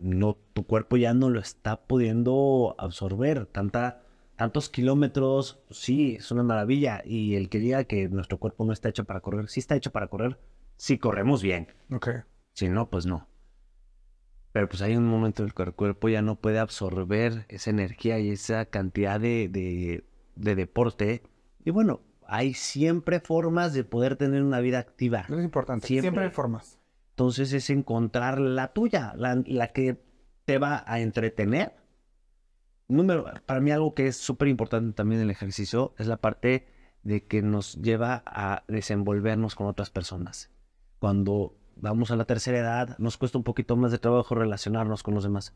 no, tu cuerpo ya no lo está pudiendo absorber. Tanta, tantos kilómetros, sí, es una maravilla. Y el que diga que nuestro cuerpo no está hecho para correr, sí está hecho para correr, si corremos bien.
Ok.
Si no, pues no. Pero pues hay un momento en el que el cuerpo ya no puede absorber esa energía y esa cantidad de, de, de deporte. Y bueno, hay siempre formas de poder tener una vida activa.
Eso es importante.
Siempre.
Siempre, hay formas.
Entonces es encontrar la tuya, la, la que te va a entretener. Número, para mí algo que es súper importante también en el ejercicio es la parte de que nos lleva a desenvolvernos con otras personas. Cuando vamos a la tercera edad, nos cuesta un poquito más de trabajo relacionarnos con los demás.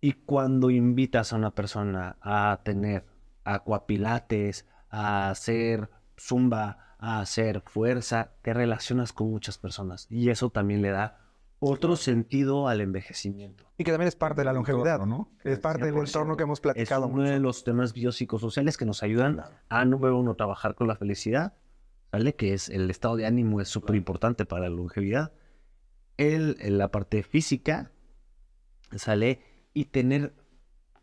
Y cuando invitas a una persona a tener aquapilates, a hacer zumba, a hacer fuerza, te relacionas con muchas personas. Y eso también le da otro sentido al envejecimiento.
Y que también es parte de la longevidad, ¿no? Es parte del
100%.
entorno que hemos
Es
platicado.
uno de los temas biopsicosociales que nos ayudan a, número uno, trabajar con la felicidad, ¿sale? Que es el estado de ánimo es súper importante para la longevidad. El, en la parte física, ¿sale? Y tener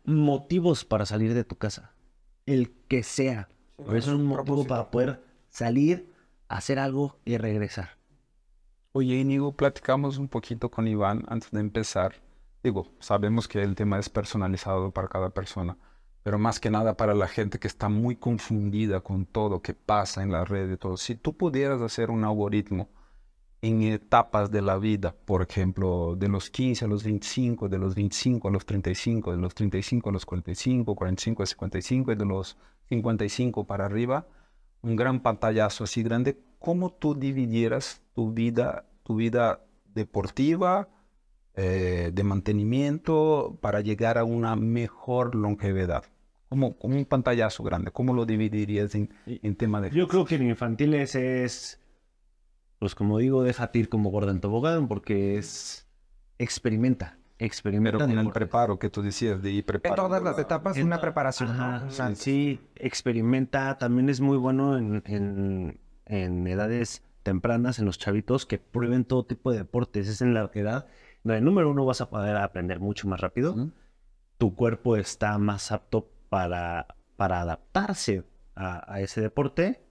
motivos para salir de tu casa. El que sea. Pero eso es un motivo
propósito.
para poder salir, hacer algo y regresar.
Oye, Íñigo, platicamos un poquito con Iván antes de empezar. Digo, sabemos que el tema es personalizado para cada persona, pero más que nada para la gente que está muy confundida con todo que pasa en la red y todo. Si tú pudieras hacer un algoritmo en etapas de la vida, por ejemplo, de los 15 a los 25, de los 25 a los 35, de los 35 a los 45, 45 a 55 y de los 55 para arriba, un gran pantallazo así grande, ¿cómo tú dividieras tu vida, tu vida deportiva, eh, de mantenimiento, para llegar a una mejor longevidad? Como, como un pantallazo grande, ¿cómo lo dividirías en, en tema de...
Yo creo que en infantiles es, pues como digo, déjate ir como gorda en tobogán porque es experimenta, experimenta.
Pero con el preparo que tú decías de ir
En
preparando.
todas las
la-
etapas,
En
una preparación. ¿no?
Ajá,
Una-
sí, experimenta. También es muy bueno en, en- en edades tempranas, en los chavitos, que prueben todo tipo de deportes. Es en la edad donde, número uno, vas a poder aprender mucho más rápido. Tu cuerpo está más apto para, para adaptarse a, a ese deporte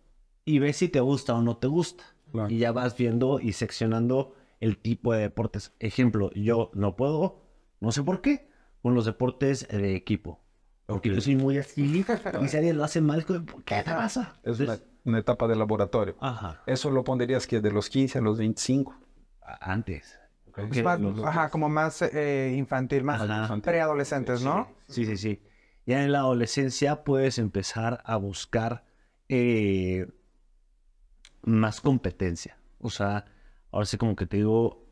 y ves si te gusta o no te gusta.
Claro.
Y ya vas viendo y seccionando el tipo de deportes. Ejemplo, yo no puedo, no sé por qué, con los deportes de equipo. Porque
Ok.
yo soy muy así. Y si alguien lo hace mal, ¿qué te pasa?
Es una,
Entonces,
una etapa de laboratorio.
Ajá.
Eso lo pondrías que de los 15 a los 25.
a- Antes.
Más-
los-
ajá, como más eh, infantil, más preadolescentes, ¿no?
Sí, sí, sí. Ya en la adolescencia puedes empezar a buscar eh, más competencia. O sea, ahora sí como que te digo,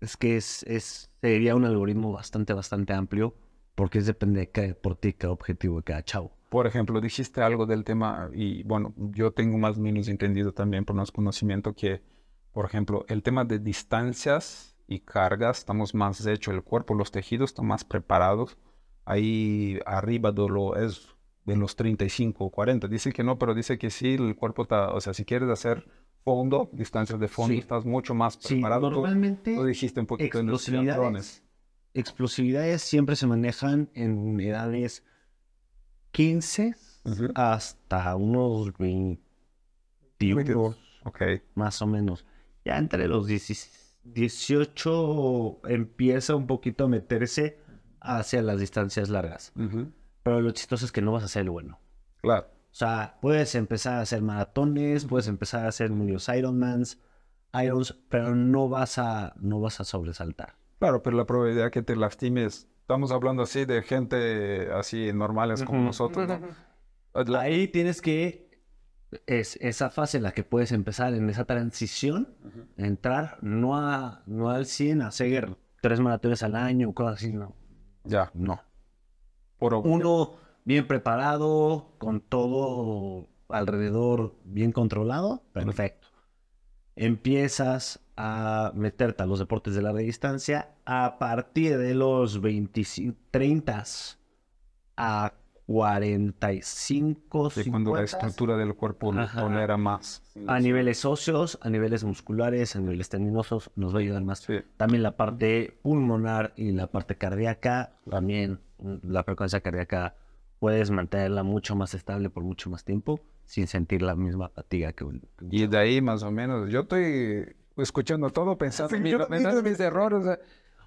es que es, es sería un algoritmo bastante, bastante amplio porque es depende de cada deporte cada objetivo de cada chavo.
Por ejemplo, dijiste algo del tema y bueno, yo tengo más o menos entendido también por más conocimiento que, por ejemplo, el tema de distancias y cargas, estamos más hecho el cuerpo, los tejidos están más preparados. Ahí arriba de lo es de los 35 o 40. Dice que no, pero dice que sí, el cuerpo está, o sea, si quieres hacer fondo, distancias de fondo,
Sí.
estás mucho más
Sí,
preparado. Tú-
normalmente
Tú dijiste un poquito en los
explosividades explosividades siempre se manejan en edades 15 hasta unos 21,
Ok.
más o menos. Ya entre los 10 18 empieza un poquito a meterse hacia las distancias largas. Pero lo chistoso es que no vas a ser el bueno.
Claro.
O sea, puedes empezar a hacer maratones, puedes empezar a hacer medios Ironmans, Irons, pero no vas a, no vas a sobresaltar.
Claro, pero la probabilidad que te lastimes, estamos hablando así de gente así normales como nosotros, ¿no? La-
Ahí tienes que, es esa fase en la que puedes empezar en esa transición, entrar no, a, no al 100, a hacer tres maratones al año, cosas así, no.
Ya,
No.
por
Uno bien preparado, con todo alrededor bien controlado, perfecto. Empiezas a meterte a los deportes de larga distancia a partir de los 25, 30 a 45,
de cuando la
50,
estructura del cuerpo
Ajá.
tolera más.
a niveles óseos, a niveles musculares, a niveles tendinosos, nos va a ayudar más.
Sí.
También la parte pulmonar y la parte cardíaca, también mm, la frecuencia cardíaca puedes mantenerla mucho más estable por mucho más tiempo sin sentir la misma fatiga que un... que un
Y de ahí más o menos, yo estoy escuchando todo pensando en, mi- en mis errores. o sea,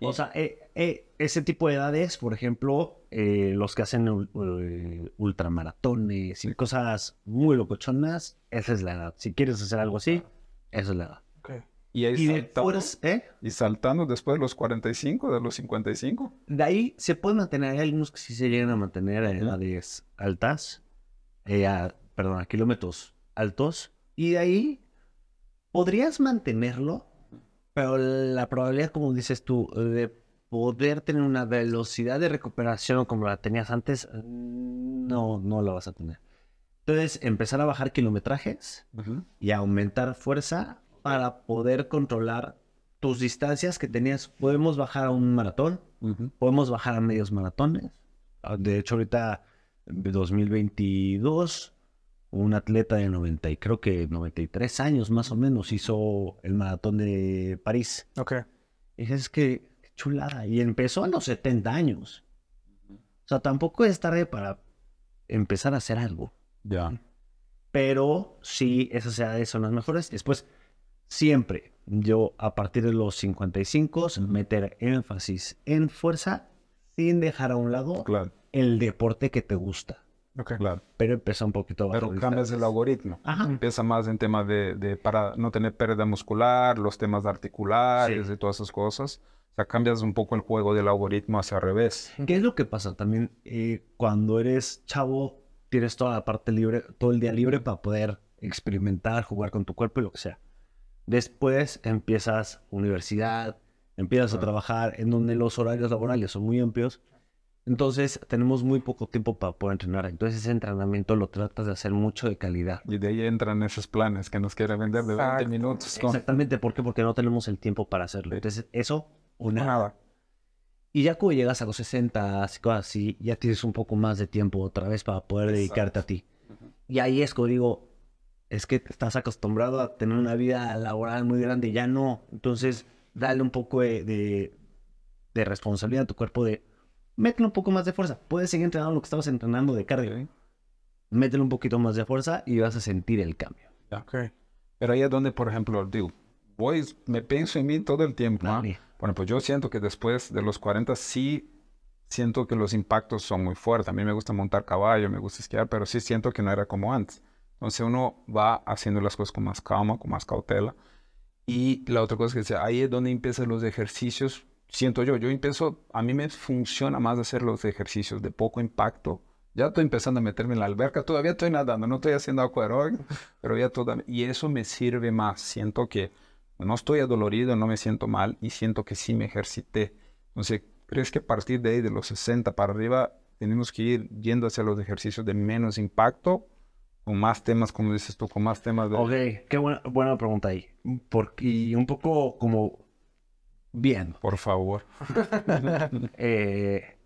O sea, eh, eh, ese tipo de edades, por ejemplo, eh, los que hacen ul- ultramaratones y cosas muy locochonas, esa es la edad. Si quieres hacer algo así, esa es la edad.
y, ahí
Y
saltando,
¿eh?
y saltando después de los 45, de los 55.
De ahí se puede mantener, hay algunos que sí se llegan a mantener a edades altas, eh, a- perdón, a kilómetros altos, y de ahí podrías mantenerlo, pero la probabilidad, como dices tú, de poder tener una velocidad de recuperación como la tenías antes, no, no la vas a tener. Entonces, empezar a bajar kilometrajes y aumentar fuerza para poder controlar tus distancias que tenías. Podemos bajar a un maratón, podemos bajar a medios maratones. Ah, De hecho, ahorita, en 2022, un atleta de 90, y creo que 93 años más o menos, hizo el maratón de París.
Ok.
Y dije, es que, qué chulada. Y empezó a los 70 años. O sea, tampoco es tarde para empezar a hacer algo.
Ya.
Pero sí, esas edades son las mejores. Después, siempre yo a partir de los 55 meter énfasis en fuerza sin dejar a un lado
Claro,
el deporte que te gusta.
Claro.
Pero empezó un poquito bajo
Pero cambias el algoritmo.
Ajá.
Empieza más en temas de, de para no tener pérdida muscular, los temas articulares
Sí.
y todas esas cosas. O sea, cambias un poco el juego del algoritmo hacia el revés.
¿Qué es lo que pasa también eh, cuando eres chavo? Tienes toda la parte libre, todo el día libre para poder experimentar, jugar con tu cuerpo y lo que sea. Después empiezas universidad, empiezas a trabajar en donde los horarios laborales son muy amplios. Entonces tenemos muy poco tiempo para poder entrenar. Entonces ese entrenamiento lo tratas de hacer mucho de calidad.
Y de ahí entran esos planes que nos quieren vender de 20
Exacto.
minutos. Con...
Exactamente, ¿por qué? Porque no tenemos el tiempo para hacerlo. Entonces eso, una,
Nada.
Y ya cuando llegas a los 60, así, cosas así, ya tienes un poco más de tiempo otra vez para poder dedicarte a ti. Y ahí es como digo, es que estás acostumbrado a tener una vida laboral muy grande, ya no. Entonces, dale un poco de, de, de responsabilidad a tu cuerpo de, métele un poco más de fuerza. Puedes seguir entrenando lo que estabas entrenando de cardio. ¿eh? Métele un poquito más de fuerza y vas a sentir el cambio.
Ok.
Pero ahí es donde, por ejemplo, digo, voy, me pienso en mí todo el tiempo.
Dale.
Bueno, pues yo siento que después de los 40 sí siento que los impactos son muy fuertes. A mí me gusta montar caballo, me gusta esquiar, pero sí siento que no era como antes. Entonces uno va haciendo las cosas con más calma, con más cautela. Y la otra cosa que decía, ahí es donde empiezan los ejercicios. Siento yo, yo empiezo, a mí me funciona más hacer los ejercicios de poco impacto. Ya estoy empezando a meterme en la alberca, todavía estoy nadando, no estoy haciendo acuaróbico, pero ya toda... Y eso me sirve más. Siento que no estoy adolorido, no me siento mal y siento que sí me ejercité. Entonces, ¿crees que a partir de ahí, de los 60 para arriba, tenemos que ir yendo hacia los ejercicios de menos impacto? Con más temas, como dices tú, con más temas de...
Ok, qué buena, buena pregunta ahí. Porque, y un poco como bien.
Por favor.
Eh,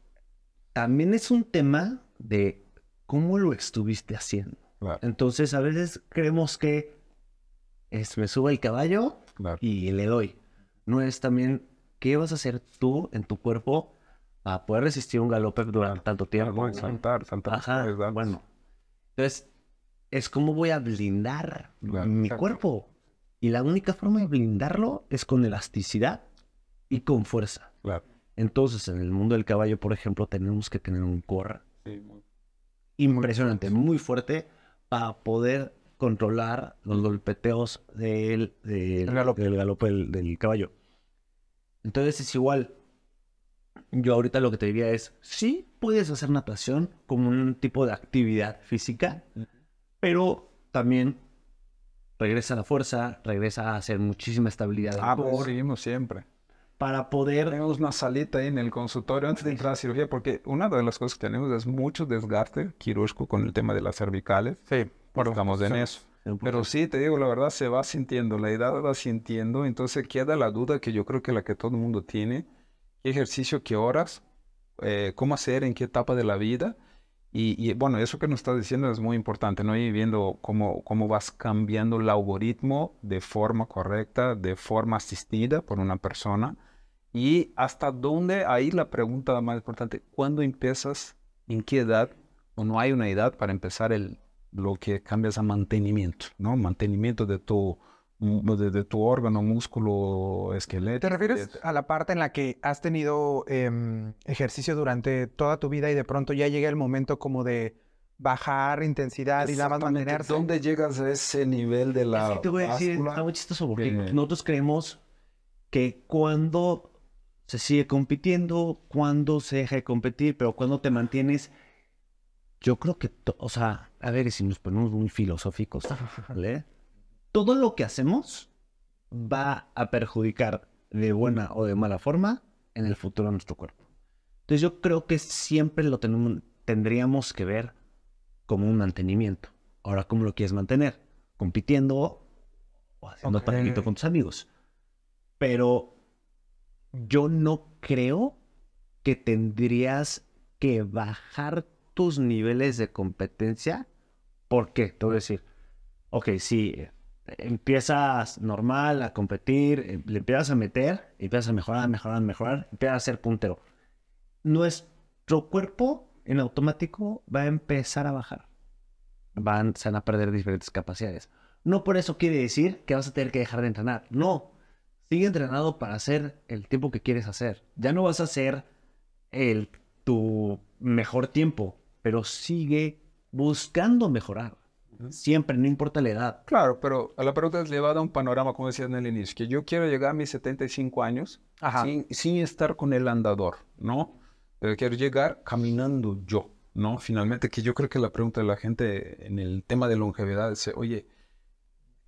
también es un tema de cómo lo estuviste haciendo.
Claro,
Entonces, a veces creemos que es, me subo el caballo
claro.
y le doy. No es también ¿qué vas a hacer tú en tu cuerpo para poder resistir un galope durante tanto tiempo?
Bueno, saltar, saltar.
Ajá, bueno. Entonces, es como voy a blindar mi cuerpo. Y la única forma de blindarlo es con elasticidad y con fuerza.
Claro.
Entonces, en el mundo del caballo, por ejemplo, tenemos que tener un
Sí, muy-
impresionante, muy fuerte, para poder controlar los golpeteos del, del,
El galope.
del galope del, del caballo. Entonces es igual. Yo ahorita lo que te diría es, sí puedes hacer natación como un tipo de actividad física, pero también regresa a la fuerza, regresa a hacer muchísima estabilidad
Ah, pues seguimos siempre.
Para poder
Tenemos una salita ahí en el consultorio antes de entrar a cirugía, porque una de las cosas que tenemos es mucho desgaste quirúrgico con el tema de las cervicales.
Sí, por
Estamos en eso. Pero sí, te digo la verdad, se va sintiendo, la edad va sintiendo, entonces queda la duda que yo creo que la que todo el mundo tiene, qué ejercicio, qué horas, eh, cómo hacer, en qué etapa de la vida. Y, y, bueno, eso que nos estás diciendo es muy importante, ¿no? Y viendo cómo, cómo vas cambiando el algoritmo de forma correcta, de forma asistida por una persona. Y hasta dónde, ahí la pregunta más importante, ¿cuándo empiezas, en qué edad, o no hay una edad para empezar el, lo que cambias a mantenimiento, ¿no? Mantenimiento de tu, de, de tu órgano, músculo, esqueleto.
¿Te refieres a la parte en la que has tenido em, ejercicio durante toda tu vida y de pronto ya llega el momento como de bajar intensidad y nada más mantenerse?
¿Dónde llegas a ese nivel de la
Es que te voy a decir, está muy chistoso porque
que-
nosotros creemos que cuando se sigue compitiendo, cuando se deja de competir, pero cuando te mantienes, yo creo que, o sea, a ver si nos ponemos muy filosóficos, ¿vale? Todo lo que hacemos va a perjudicar de buena o de mala forma en el futuro a nuestro cuerpo. Entonces yo creo que siempre lo tenemos, tendríamos que ver como un mantenimiento. Ahora, ¿cómo lo quieres mantener? Compitiendo o haciendo
Ok.
taquito con tus amigos. Pero yo no creo que tendrías que bajar tus niveles de competencia. ¿Por qué? Te voy a decir, ok, sí, eh, empiezas normal a competir, eh, le empiezas a meter, empiezas a mejorar, mejorar, mejorar, empiezas a ser puntero. Nuestro cuerpo en automático va a empezar a bajar. Van, se van a perder diferentes capacidades. No por eso quiere decir que vas a tener que dejar de entrenar. No. Sigue entrenado para hacer el tiempo que quieres hacer. Ya no vas a hacer el, tu mejor tiempo, pero sigue buscando mejorar. Siempre, no importa la edad.
Claro, pero a la pregunta es llevada a un panorama, como decías en el inicio, que yo quiero llegar a mis 75 años sin, sin estar con el andador, ¿no? Pero quiero llegar caminando yo, ¿no? Finalmente, que yo creo que la pregunta de la gente en el tema de longevidad es, oye,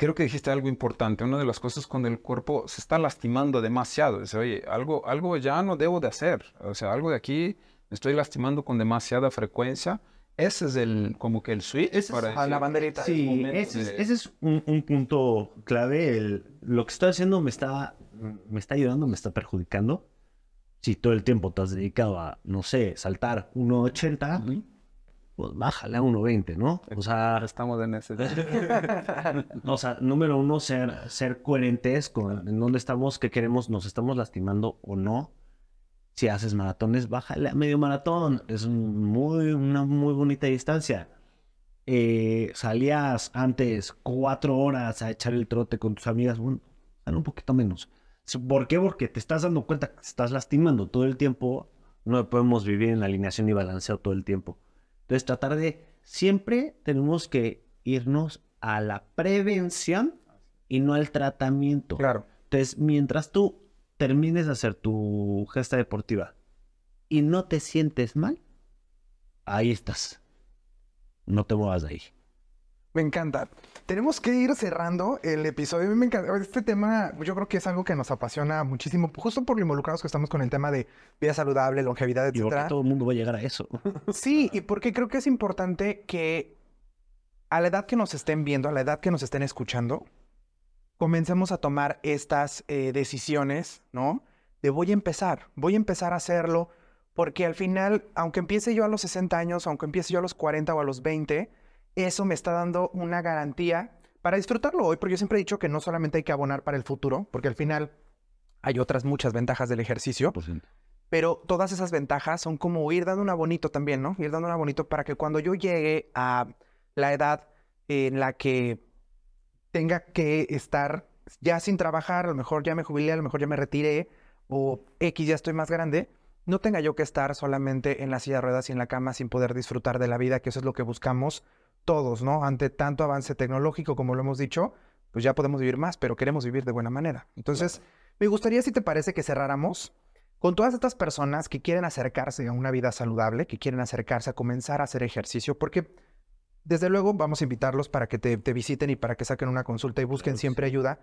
creo que dijiste algo importante. Una de las cosas cuando el cuerpo se está lastimando demasiado, dice, oye, algo, algo ya no debo de hacer. O sea, algo de aquí me estoy lastimando con demasiada frecuencia. Ese es el, como que el switch.
Ese es-
para
a la banderita.
Sí, ese es,
de-
ese es un, un punto clave. El- lo que estoy haciendo me está, me está ayudando, me está perjudicando. Si todo el tiempo te has dedicado a, no sé, saltar 1.80,
Ujú.
Pues bájale a 1.20, ¿no? O sea,
Estamos en ese...
o sea, número uno, ser, ser coherentes con en dónde estamos, qué queremos, nos estamos lastimando o no. Si haces maratones, bájale a medio maratón. Es muy, una muy bonita distancia. Eh, salías antes cuatro horas a echar el trote con tus amigas, bueno, sal un poquito menos. ¿Por qué? Porque te estás dando cuenta que te estás lastimando todo el tiempo. No podemos vivir en alineación y balanceo todo el tiempo. Entonces, tratar de siempre tenemos que irnos a la prevención y no al tratamiento.
Claro.
Entonces, mientras tú termines de hacer tu gesta deportiva y no te sientes mal, ahí estás. No te muevas de ahí.
Me encanta. Tenemos que ir cerrando el episodio. A mí me encanta. Este tema, yo creo que es algo que nos apasiona muchísimo, justo por lo involucrados que estamos con el tema de vida saludable, longevidad,
Y porque todo el mundo va a llegar a eso.
Sí, y porque creo que es importante que a la edad que nos estén viendo, a la edad que nos estén escuchando, comencemos a tomar estas eh, decisiones, ¿no? De voy a empezar, voy a empezar a hacerlo, porque al final, aunque empiece yo a los 60 años, aunque empiece yo a los 40 o a los 20, eso me está dando una garantía para disfrutarlo hoy, porque yo siempre he dicho que no solamente hay que abonar para el futuro, porque al final Hay otras muchas ventajas del ejercicio, pero todas esas ventajas son como ir dando una bonito también, ¿no? Ir dando una bonito para que cuando yo llegue a la edad en la que tenga que estar ya sin trabajar, a lo mejor ya me jubilé, a lo mejor ya me retiré, o X ya estoy más grande, no tenga yo que estar solamente en la silla de ruedas y en la cama sin poder disfrutar de la vida, que eso es lo que buscamos todos, ¿no? Ante tanto avance tecnológico, como lo hemos dicho, pues ya podemos vivir más, pero queremos vivir de buena manera. Entonces, me gustaría, si te parece, que cerráramos con todas estas personas que quieren acercarse a una vida saludable, que quieren acercarse a comenzar a hacer ejercicio, porque desde luego vamos a invitarlos para que te, visiten y para que saquen una consulta y busquen siempre ayuda,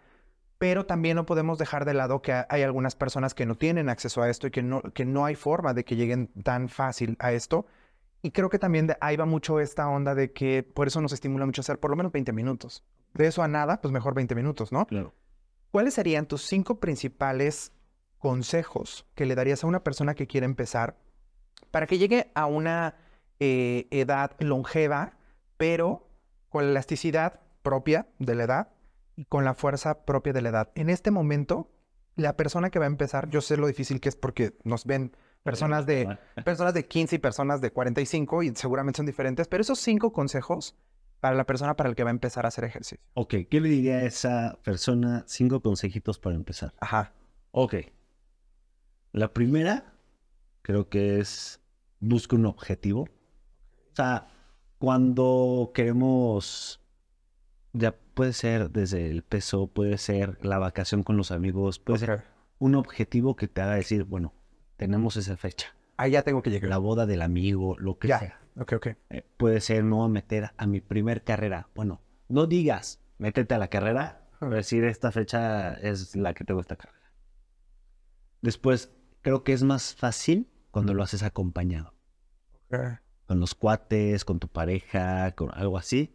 pero también no podemos dejar de lado que hay algunas personas que no tienen acceso a esto y que no, que no hay forma de que lleguen tan fácil a esto. Y creo que también ahí va mucho esta onda de que por eso nos estimula mucho hacer por lo menos 20 minutos. De eso a nada, pues mejor 20 minutos, ¿no?
Claro.
¿Cuáles serían tus cinco principales consejos que le darías a una persona que quiere empezar para que llegue a una eh, edad longeva, pero con la elasticidad propia de la edad y con la fuerza propia de la edad? En este momento, la persona que va a empezar, yo sé lo difícil que es porque nos ven personas de, personas de 15 y personas de 45 y seguramente son diferentes, pero esos cinco consejos para la persona para el que va a empezar a hacer ejercicio.
Ok, ¿qué le diría a esa persona? Cinco consejitos para empezar.
Ajá.
Ok. La primera, creo que es busca un objetivo. O sea, cuando queremos, ya puede ser desde el peso, puede ser la vacación con los amigos, puede ser un objetivo que te haga decir, bueno, tenemos esa fecha.
Ahí ya tengo que llegar.
La boda del amigo, lo que sea.
Ok, ok.
Eh, puede ser no meter a mi primer carrera. Bueno, no digas, métete a la carrera, decir esta fecha es la que tengo esta carrera. Después, creo que es más fácil cuando lo haces acompañado. Con los cuates, con tu pareja, con algo así.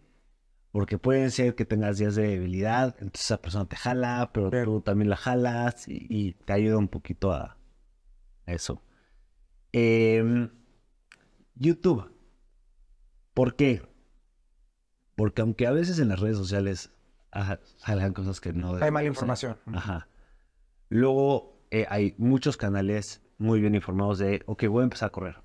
Porque puede ser que tengas días de debilidad, entonces esa persona te jala, pero, tú también la jalas y, te ayuda un poquito a, eso. Em, YouTube. ¿Por qué? Porque aunque a veces en las redes sociales salgan cosas que no...
Hay mala información.
Ajá. Luego eh, hay muchos canales muy bien informados de, ok, voy a empezar a correr.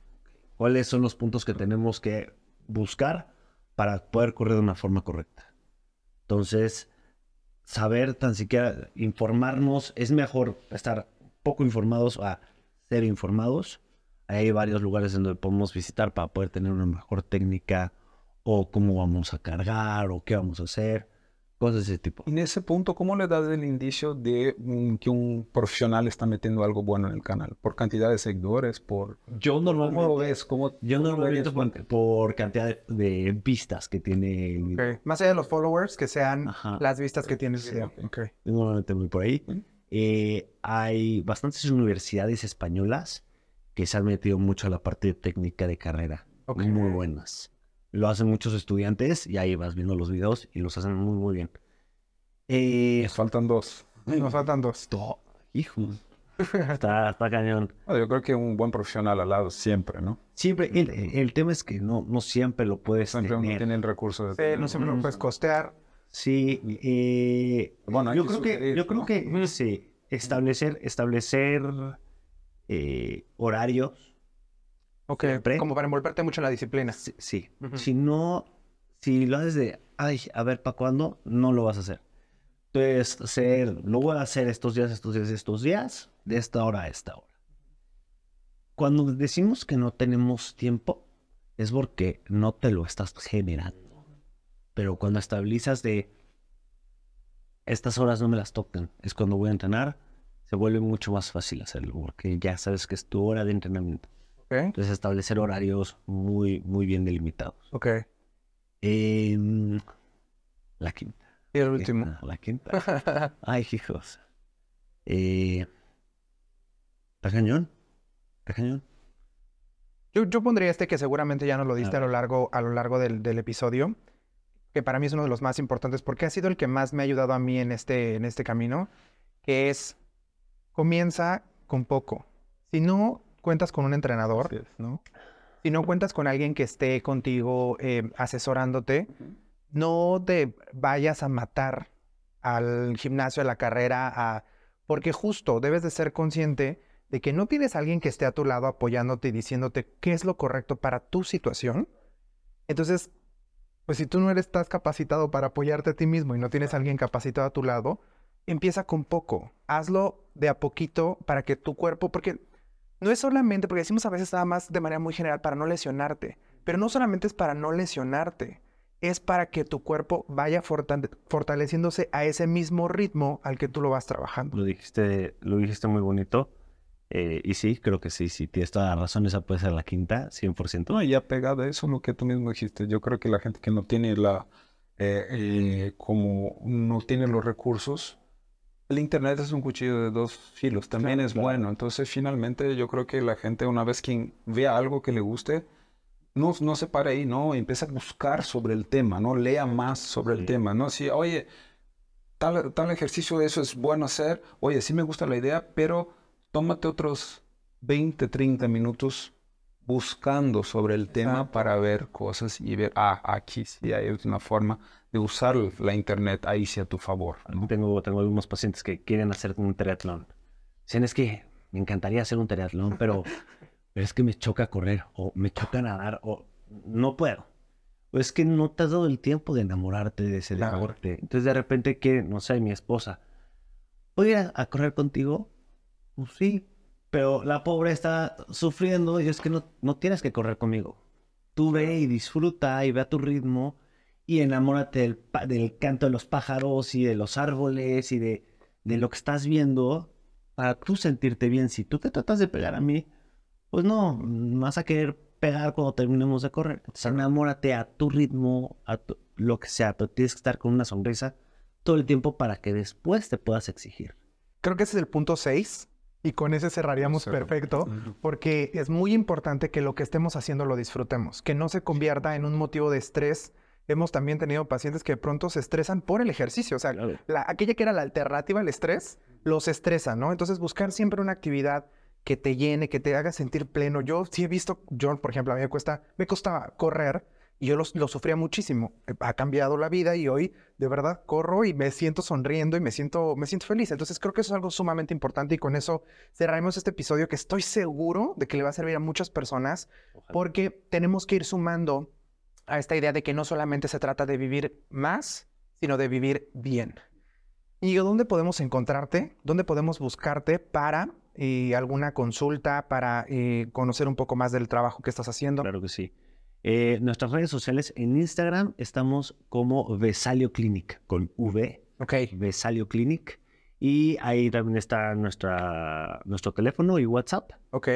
¿Cuáles son los puntos que tenemos que buscar para poder correr de una forma correcta? Entonces, saber tan siquiera informarnos, es mejor estar poco informados a ser informados hay varios lugares donde podemos visitar para poder tener una mejor técnica o cómo vamos a cargar o qué vamos a hacer, cosas de ese tipo.
En ese punto, ¿cómo le das el indicio de que un profesional está metiendo algo bueno en el canal? ¿Por cantidad de seguidores? ¿Por
yo normalmente, ¿Cómo lo ves? ¿Cómo, yo normalmente por, cantidad de, vistas que tiene el
video. Más allá de los followers, que sean las vistas que tiene el video.
Okay. Normalmente muy por ahí. Eh, hay bastantes universidades españolas que se han metido mucho a la parte técnica de carrera. Muy buenas. Lo hacen muchos estudiantes y ahí vas viendo los videos y los hacen muy, muy bien.
Eh, Nos faltan dos.
Nos faltan dos.
Hijo. está, está cañón.
yo creo que un buen profesional al lado siempre, ¿no?
Siempre. El, tema es que no, no siempre lo puedes
siempre
tener.
no tiene el recurso de
sí, no siempre lo puedes costear.
Sí. Eh, bueno, yo, creo que, yo creo que sí, establecer, establecer eh, horarios.
Ok, como para envolverte mucho en la disciplina.
Sí. Si no, si lo haces de, ay, a ver, ¿para cuándo? No lo vas a hacer. Entonces, hacer, lo voy a hacer estos días, estos días, estos días, de esta hora a esta hora. Cuando decimos que no tenemos tiempo, es porque no te lo estás generando. Pero cuando estabilizas de, estas horas no me las tocan, es cuando voy a entrenar, se vuelve mucho más fácil hacerlo porque ya sabes que es tu hora de entrenamiento. Entonces establecer horarios muy, muy bien delimitados.
Ok.
Em, la quinta.
Y el último.
La quinta. Ay, hijos. Eh, ¿Está cañón? ¿Está cañón?
Yo, yo, pondría este que seguramente ya nos lo diste a, lo largo, a lo largo del, del, episodio, que para mí es uno de los más importantes porque ha sido el que más me ha ayudado a mí en este, en este camino, que es comienza con poco. Si no cuentas con un entrenador, ¿no? Si no cuentas con alguien que esté contigo eh, asesorándote, no te vayas a matar al gimnasio, a la carrera, a porque justo debes de ser consciente de que no tienes a alguien que esté a tu lado apoyándote y diciéndote qué es lo correcto para tu situación. Entonces, pues si tú no eres, estás capacitado para apoyarte a ti mismo y no tienes a alguien capacitado a tu lado, empieza con poco. Hazlo de a poquito para que tu cuerpo, porque no es solamente, porque decimos a veces nada más de manera muy general para no lesionarte, pero no solamente es para no lesionarte, es para que tu cuerpo vaya fortaleciéndose a ese mismo ritmo al que tú lo vas trabajando.
Lo dijiste, lo dijiste muy bonito. Eh, y sí, creo que sí, sí, tienes toda la razón, esa puede ser la quinta, 100%.
No, ya pegado a eso, lo que tú mismo dijiste, yo creo que la gente que no tiene la, eh, eh, como no tiene los recursos, el Internet es un cuchillo de dos filos, también es bueno, entonces finalmente yo creo que la gente una vez que vea algo que le guste, no, no se pare ahí, ¿no? Empieza a buscar sobre el tema, ¿no? Lea más sobre el tema, ¿no? Si, oye, tal, tal ejercicio, eso es bueno hacer, oye, sí me gusta la idea, pero tómate otros 20, 30 minutos buscando sobre el tema para ver cosas y ver, ah, aquí sí hay una forma de usar la internet ahí sí a tu favor.
Tengo, tengo algunos pacientes que quieren hacer un triatlón. Dicen, es que me encantaría hacer un triatlón, pero, pero es que me choca correr o me choca nadar o no puedo. O es que no te has dado el tiempo de enamorarte de ese deporte. Entonces de repente que, no sé, mi esposa, ¿voy a ir a correr contigo? Pues sí, pero la pobre está sufriendo y es que no, no tienes que correr conmigo. Tú ve y disfruta y ve a tu ritmo y enamórate del, del canto de los pájaros y de los árboles y de, de lo que estás viendo para tú sentirte bien. Si tú te tratas de pegar a mí, pues no, vas a querer pegar cuando terminemos de correr. Entonces enamórate a tu ritmo, a lo que sea, pero tienes que estar con una sonrisa todo el tiempo para que después te puedas exigir.
Creo que ese es el punto 6 y con ese cerraríamos perfecto, porque es muy importante que lo que estemos haciendo lo disfrutemos, que no se convierta en un motivo de estrés. Hemos también tenido pacientes que de pronto se estresan por el ejercicio, o sea, aquella que era la alternativa al estrés, los estresa, ¿no? Entonces buscar siempre una actividad que te llene, que te haga sentir pleno. Yo sí he visto, yo por ejemplo, a mí me cuesta, me costaba correr, y yo lo, sufría muchísimo. Eh, ha cambiado la vida y hoy de verdad corro y me siento sonriendo y me siento, me siento feliz. Entonces creo que eso es algo sumamente importante y con eso cerraremos este episodio que estoy seguro de que le va a servir a muchas personas porque tenemos que ir sumando a esta idea de que no solamente se trata de vivir más, sino de vivir bien. ¿Y dónde podemos encontrarte? ¿Dónde podemos buscarte para eh, alguna consulta, para eh, conocer un poco más del trabajo que estás haciendo?
Claro que sí. Eh, nuestras redes sociales en Instagram estamos como Vesalio Clinic con V.
Ok.
Vesalio Clinic. Y ahí también está nuestra, nuestro teléfono y WhatsApp.
Ok.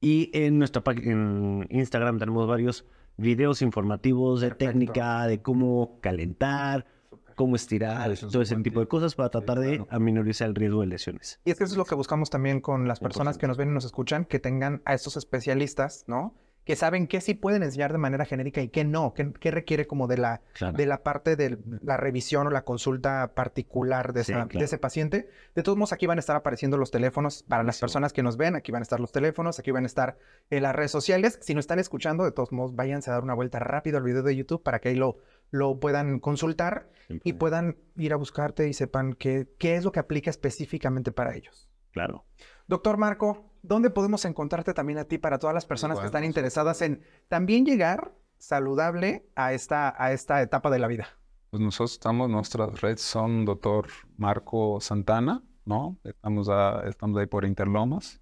Y en nuestra en Instagram tenemos varios videos informativos de técnica, de cómo calentar, cómo estirar, todo ese tipo de cosas para tratar de aminorizar el riesgo de lesiones.
Y es que eso es lo que buscamos también con las personas que nos ven y nos escuchan, que tengan a estos especialistas, ¿no? Que saben qué sí pueden enseñar de manera genérica y qué no, qué, requiere como de la, de la parte de la revisión o la consulta particular de, ese paciente. De todos modos, aquí van a estar apareciendo los teléfonos para las personas que nos ven, aquí van a estar los teléfonos, aquí van a estar en las redes sociales. Si no están escuchando, de todos modos, váyanse a dar una vuelta rápido al video de YouTube para que ahí lo, lo puedan consultar y puedan ir a buscarte y sepan qué, qué es lo que aplica específicamente para ellos.
Claro.
Doctor Marco, ¿dónde podemos encontrarte también a ti para todas las personas que están interesadas en también llegar saludable a esta, a esta etapa de la vida?
Pues nosotros estamos, nuestras redes son doctor Marco Santana, ¿no? Estamos, estamos ahí por Interlomas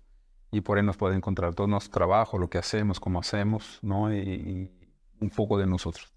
y por ahí nos puede encontrar todo nuestro trabajo, lo que hacemos, cómo hacemos, ¿no? Y, un poco de nosotros.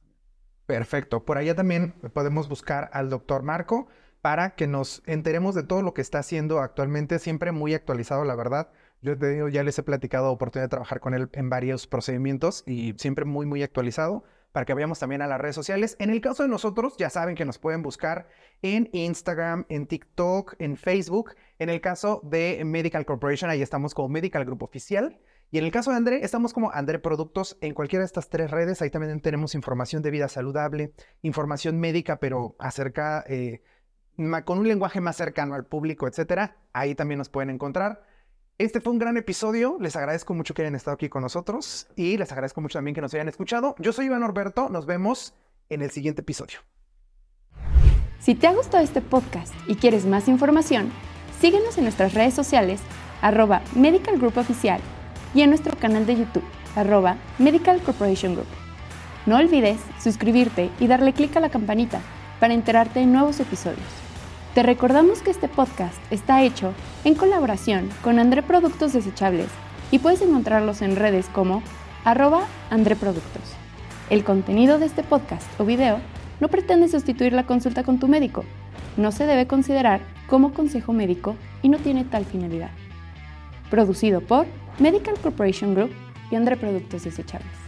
Perfecto. Por allá también podemos buscar al doctor Marco para que nos enteremos de todo lo que está haciendo actualmente, siempre muy actualizado, la verdad. Yo ya les he platicado oportunidad de trabajar con él en varios procedimientos y siempre muy, muy actualizado para que vayamos también a las redes sociales. En el caso de nosotros, ya saben que nos pueden buscar en Instagram, en TikTok, en Facebook. En el caso de Medical Corporation, ahí estamos como Medical Group Oficial. Y en el caso de André, estamos como André Productos en cualquiera de estas tres redes. Ahí también tenemos información de vida saludable, información médica, pero acerca eh, con un lenguaje más cercano al público, etcétera. Ahí también nos pueden encontrar. Este fue un gran episodio. Les agradezco mucho que hayan estado aquí con nosotros y les agradezco mucho también que nos hayan escuchado. Yo soy Iván Norberto. Nos vemos en el siguiente episodio.
Si te ha gustado este podcast y quieres más información, Síguenos en nuestras redes sociales, arroba Medical Group Oficial, y en nuestro canal de YouTube, arroba Medical Corporation Group. No olvides suscribirte y darle clic a la campanita para enterarte de nuevos episodios. Te recordamos que este podcast está hecho en colaboración con André Productos Desechables y puedes encontrarlos en redes como arroba André Productos. El contenido de este podcast o video no pretende sustituir la consulta con tu médico. No se debe considerar como consejo médico y no tiene tal finalidad. Producido por Medical Corporation Group y André Productos Desechables.